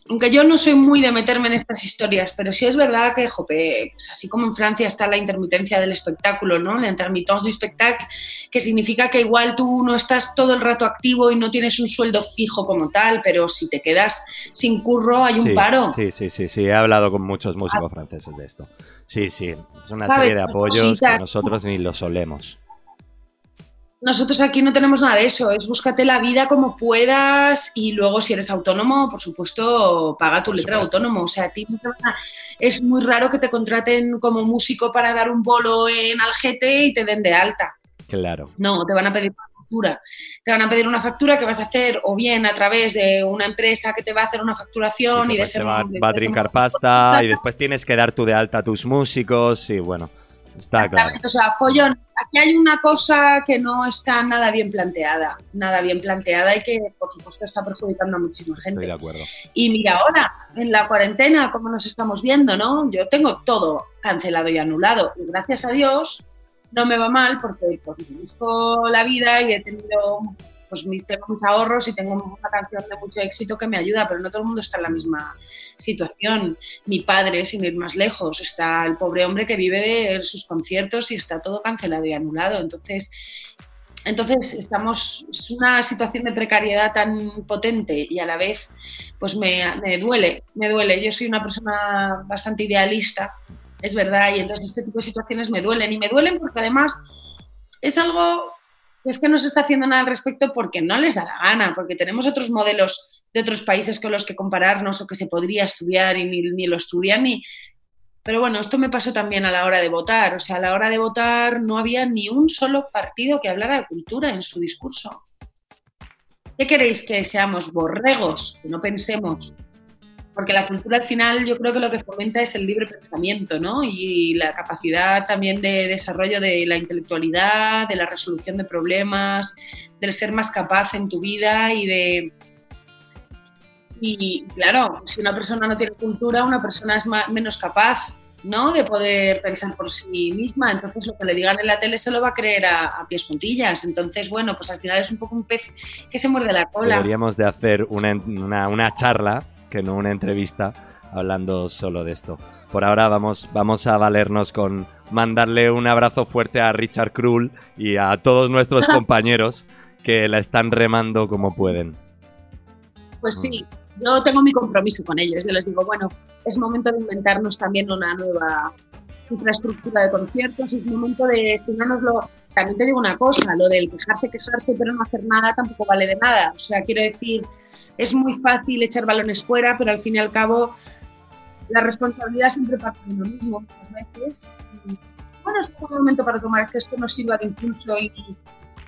Aunque yo no soy muy de meterme en estas historias, pero sí es verdad que, jope, pues así como en Francia está la intermitencia del espectáculo, ¿no? La intermitence du spectacle, que significa que igual tú no estás todo el rato activo y no tienes un sueldo fijo como tal, pero si te quedas sin curro hay un Sí, paro. Sí, sí, sí, sí. He hablado con muchos músicos franceses de esto. Sí, sí. Es una serie de apoyos que nosotros ni lo solemos. Nosotros aquí no tenemos nada de eso, es búscate la vida como puedas y luego si eres autónomo, por supuesto, paga tu Por letra de supuesto. autónomo. O sea, a ti es muy raro que te contraten como músico para dar un bolo en Algete y te den de alta. Claro. No, te van a pedir una factura. Te van a pedir una factura que vas a hacer o bien a través de una empresa que te va a hacer una facturación y, de después ese va, de va a trincar pasta y después tienes que dar tú de alta a tus músicos y bueno, está claro. O sea, follón. Aquí hay una cosa que no está nada bien planteada, nada bien planteada y que, por supuesto, está perjudicando a muchísima Estoy gente. de acuerdo. Y mira ahora, en la cuarentena, cómo nos estamos viendo, ¿no? Yo tengo todo cancelado y anulado. Y gracias a Dios no me va mal porque pues, me busco la vida y he tenido, pues tengo mis ahorros y tengo una canción de mucho éxito que me ayuda, pero no todo el mundo está en la misma situación. Mi padre, sin ir más lejos, está el pobre hombre que vive de sus conciertos y está todo cancelado y anulado. Entonces, entonces estamos, es una situación de precariedad tan potente y a la vez pues me, me duele, me duele. Yo soy una persona bastante idealista, es verdad, y entonces este tipo de situaciones me duelen y me duelen porque además es algo es que no se está haciendo nada al respecto porque no les da la gana, porque tenemos otros modelos de otros países con los que compararnos o que se podría estudiar y ni, lo estudian. Pero bueno, esto me pasó también a la hora de votar. O sea, a la hora de votar no había ni un solo partido que hablara de cultura en su discurso. ¿Qué queréis que seamos borregos? Que no pensemos. Porque la cultura al final yo creo que lo que fomenta es el libre pensamiento, ¿no? Y la capacidad también de desarrollo de la intelectualidad, de la resolución de problemas, del ser más capaz en tu vida y de... Y claro, si una persona no tiene cultura, una persona es ma- menos capaz, ¿no? De poder pensar por sí misma. Entonces lo que le digan en la tele se lo va a creer a, pies juntillas. Entonces, bueno, pues al final es un poco un pez que se muerde la cola. Deberíamos de hacer una, una charla, que no una entrevista, hablando solo de esto. Por ahora vamos, vamos a valernos con mandarle un abrazo fuerte a Richard Krull y a todos nuestros compañeros que la están remando como pueden. Pues sí, yo tengo mi compromiso con ellos. Yo les digo, bueno, es momento de inventarnos también una nueva infraestructura de conciertos, es momento de, si no nos lo... También te digo una cosa, lo del quejarse, quejarse, pero no hacer nada tampoco vale de nada. O sea, quiero decir, es muy fácil echar balones fuera, pero al fin y al cabo la responsabilidad siempre parte de lo mismo muchas veces. Y, bueno, es un momento para tomar que esto nos sirva de impulso y,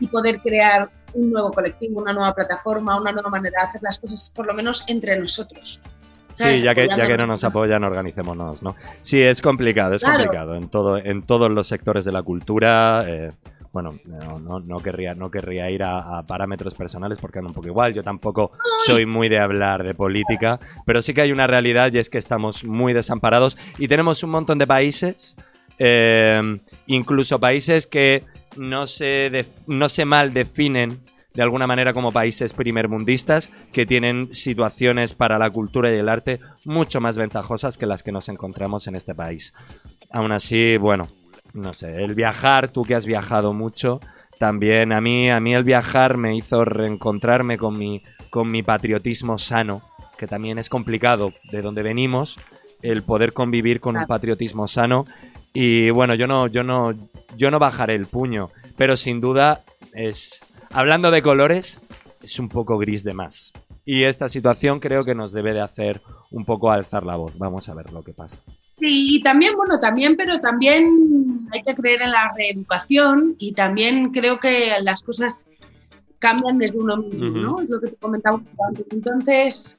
y poder crear un nuevo colectivo, una nueva plataforma, una nueva manera de hacer las cosas, por lo menos entre nosotros. Sí, ya que, ya que no nos apoyan, organicémonos, ¿no? Sí, es complicado, es Claro. complicado. En, todo, en todos los sectores de la cultura, eh, bueno, no, no, no querría, no querría ir a, a parámetros personales porque ando un poco igual. Yo tampoco soy muy de hablar de política, pero sí que hay una realidad y es que estamos muy desamparados y tenemos un montón de países, eh, incluso países que no se, no se mal definen de alguna manera como países primermundistas que tienen situaciones para la cultura y el arte mucho más ventajosas que las que nos encontramos en este país. Aún así, bueno, no sé, el viajar, tú que has viajado mucho, también a mí, a mí el viajar me hizo reencontrarme con mi, con mi patriotismo sano, que también es complicado de donde venimos, el poder convivir con un patriotismo sano. Y bueno, yo no, yo no, yo no bajaré el puño, pero sin duda es, hablando de colores, es un poco gris de más. Y esta situación creo que nos debe de hacer un poco alzar la voz. Vamos a ver lo que pasa. Sí, y también, bueno, también, pero también hay que creer en la reeducación y también creo que las cosas cambian desde uno mismo, ¿no? Es lo que te comentaba antes. Entonces,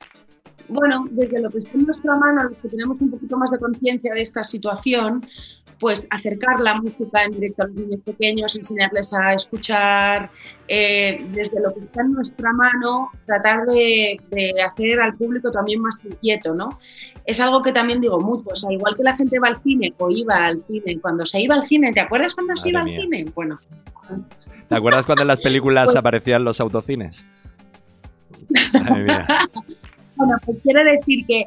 bueno, desde lo que está en nuestra mano, los que tenemos un poquito más de conciencia de esta situación, pues acercar la música en directo a los niños pequeños, enseñarles a escuchar, eh, desde lo que está en nuestra mano, tratar de, hacer al público también más inquieto, ¿no? Es algo que también digo mucho, o sea, igual que la gente va al cine o iba al cine, cuando se iba al cine, ¿te acuerdas cuando se iba al cine? Bueno. ¿Te acuerdas cuando en las películas pues aparecían los autocines? bueno, pues quiere decir que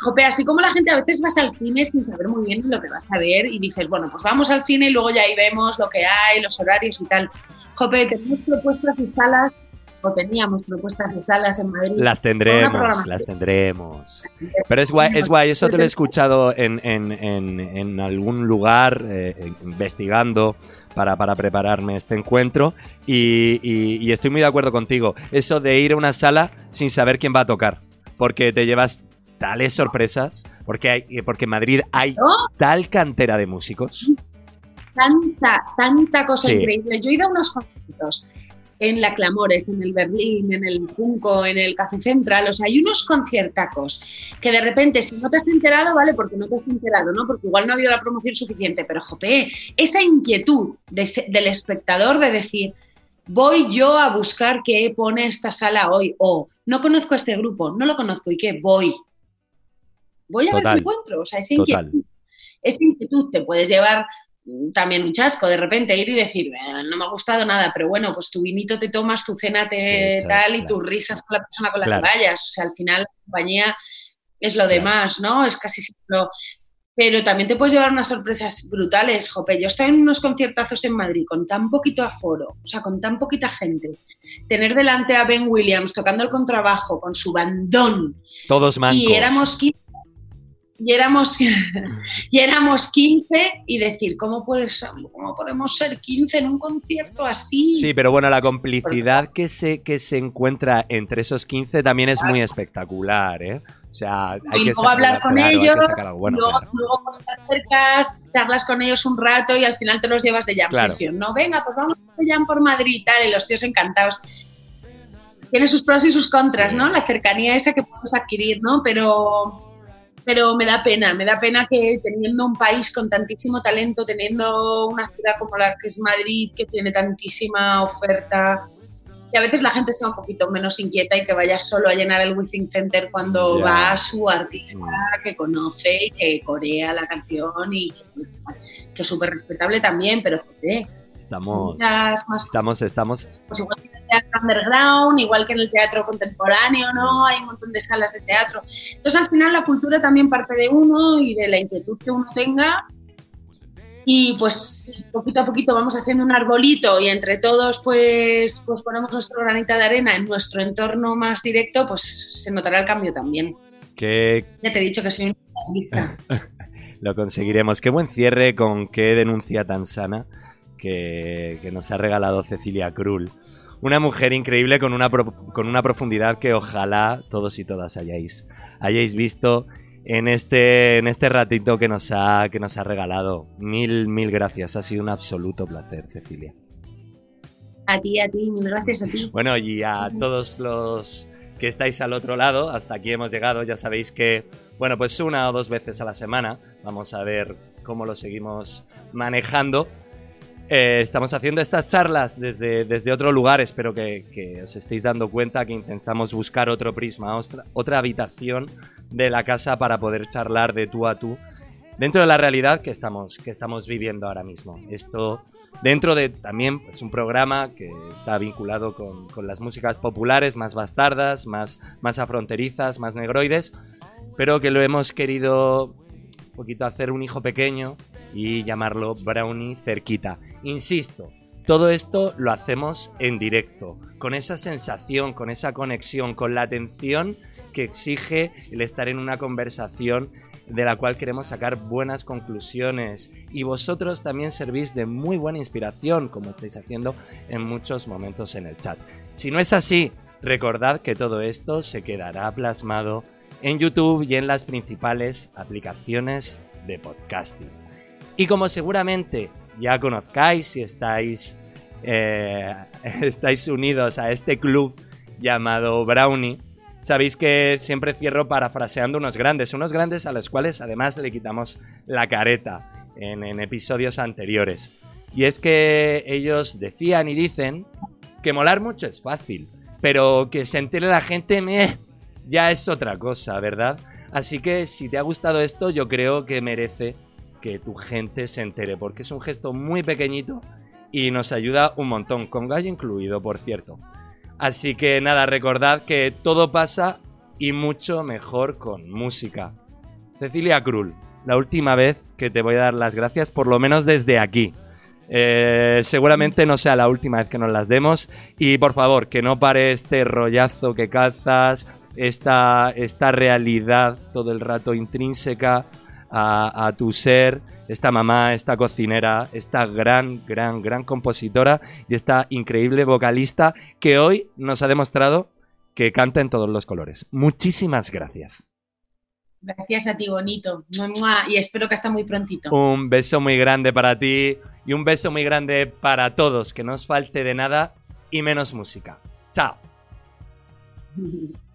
Jope, así como la gente a veces vas al cine sin saber muy bien lo que vas a ver y dices, bueno, pues vamos al cine y luego ya ahí vemos lo que hay, los horarios y tal. Jope, tenemos propuestas de salas, o teníamos propuestas de salas en Madrid. Las tendremos, las tendremos. Pero es guay, es guay, eso te lo he escuchado en, en, en, algún lugar, eh, investigando. Para, para, prepararme este encuentro y, y estoy muy de acuerdo contigo. Eso de ir a una sala sin saber quién va a tocar, porque te llevas tales sorpresas, porque, hay, eh, porque en Madrid hay tal cantera de músicos. Tanta, tanta cosa increíble. Yo he ido a unos conciertos en la Clamores, en el Berlín, en el Junco, en el Café Central, o sea, hay unos conciertacos que de repente, si no te has enterado, vale, porque no te has enterado, ¿no? Porque igual no ha habido la promoción suficiente, pero jope, esa inquietud del espectador de decir, voy yo a buscar qué pone esta sala hoy, o no conozco a este grupo, no lo conozco, ¿y qué? Voy. Voy a ver qué encuentro. O sea, esa inquietud, esa inquietud. Te puedes llevar mm, también un chasco, de repente ir y decir, no me ha gustado nada, pero bueno, pues tu vinito te tomas, tu cena te tal y tus risas con la persona con la que vayas. O sea, al final la compañía es lo demás, ¿no? Es casi lo... Pero también te puedes llevar unas sorpresas brutales, Jope. Yo estoy en unos conciertazos en Madrid con tan poquito aforo, o sea, con tan poquita gente. Tener delante a Ben Williams tocando el contrabajo con su bandón. Todos mancos. Y éramos 15 y éramos, y éramos 15 y decir, ¿cómo, puedes, ¿cómo podemos ser 15 en un concierto así? Sí, pero bueno, la complicidad que se, que se encuentra entre esos 15 también es muy espectacular, ¿eh? O sea, hay y que luego hablar con ellos, luego, luego te acercas, charlas con ellos un rato y al final te los llevas de jam session, ¿no? Venga, pues vamos de jam por Madrid y tal, y los tíos encantados. Tiene sus pros y sus contras, ¿no? La cercanía esa que puedes adquirir, ¿no? Pero pero me da pena, me da pena que teniendo un país con tantísimo talento, teniendo una ciudad como la que es Madrid, que tiene tantísima oferta, que a veces la gente sea un poquito menos inquieta y que vaya solo a llenar el Withing Center cuando va a su artista mm. que conoce y que corea la canción y que, es súper respetable también, pero joder, Estamos, estamos, estamos. Pues igual que en el teatro underground, igual que en el teatro contemporáneo, ¿no? Hay un montón de salas de teatro. Entonces, al final, la cultura también parte de uno y de la inquietud que uno tenga. Y pues poquito a poquito vamos haciendo un arbolito y entre todos pues, pues ponemos nuestro granita de arena en nuestro entorno más directo, pues se notará el cambio también. Que... Ya te he dicho que soy una Lo conseguiremos. Qué buen cierre con qué denuncia tan sana que, nos ha regalado Cecilia Krull. Una mujer increíble con una, con una profundidad que ojalá todos y todas hayáis, hayáis visto en este, en este ratito que nos, ha, que nos ha regalado. Mil, mil gracias. Ha sido un absoluto placer, Cecilia. A ti, a ti, mil gracias a ti. Bueno, y a todos los que estáis al otro lado, hasta aquí hemos llegado. Ya sabéis que, bueno, pues una o dos veces a la semana vamos a ver cómo lo seguimos manejando. Eh, estamos haciendo estas charlas desde, desde otro lugar, espero que, os estéis dando cuenta que intentamos buscar otro prisma, otra, otra habitación de la casa para poder charlar de tú a tú dentro de la realidad que estamos, que estamos viviendo ahora mismo. Esto dentro de también es un programa que está vinculado con, con, las músicas populares más bastardas, más, más afronterizas, más negroides, pero que lo hemos querido un poquito hacer un hijo pequeño y llamarlo Brownie cerquita. Insisto, todo esto lo hacemos en directo, con esa sensación, con esa conexión, con la atención que exige el estar en una conversación de la cual queremos sacar buenas conclusiones y vosotros también servís de muy buena inspiración, como estáis haciendo en muchos momentos en el chat. Si no es así, recordad que todo esto se quedará plasmado en YouTube y en las principales aplicaciones de podcasting. Y como seguramente ya conozcáis si estáis, eh, estáis unidos a este club llamado Brownie, sabéis que siempre cierro parafraseando unos grandes, unos grandes a los cuales además le quitamos la careta en, episodios anteriores. Y es que ellos decían y dicen que molar mucho es fácil, pero que se entere la gente me ya es otra cosa, ¿verdad? Así que si te ha gustado esto, yo creo que merece que tu gente se entere, porque es un gesto muy pequeñito y nos ayuda un montón, con gallo incluido, por cierto. Así que nada, recordad que todo pasa y mucho mejor con música. Cecilia Krull, la última vez que te voy a dar las gracias, por lo menos desde aquí. Eh, seguramente no sea la última vez que nos las demos. Y por favor, que no pare este rollazo que calzas, esta, esta realidad todo el rato intrínseca a, tu ser, esta mamá, esta cocinera, esta gran, gran, gran compositora y esta increíble vocalista que hoy nos ha demostrado que canta en todos los colores. Muchísimas gracias. Gracias a ti, bonito. Y espero que hasta muy prontito. Un beso muy grande para ti y un beso muy grande para todos. Que no os falte de nada y menos música. Chao.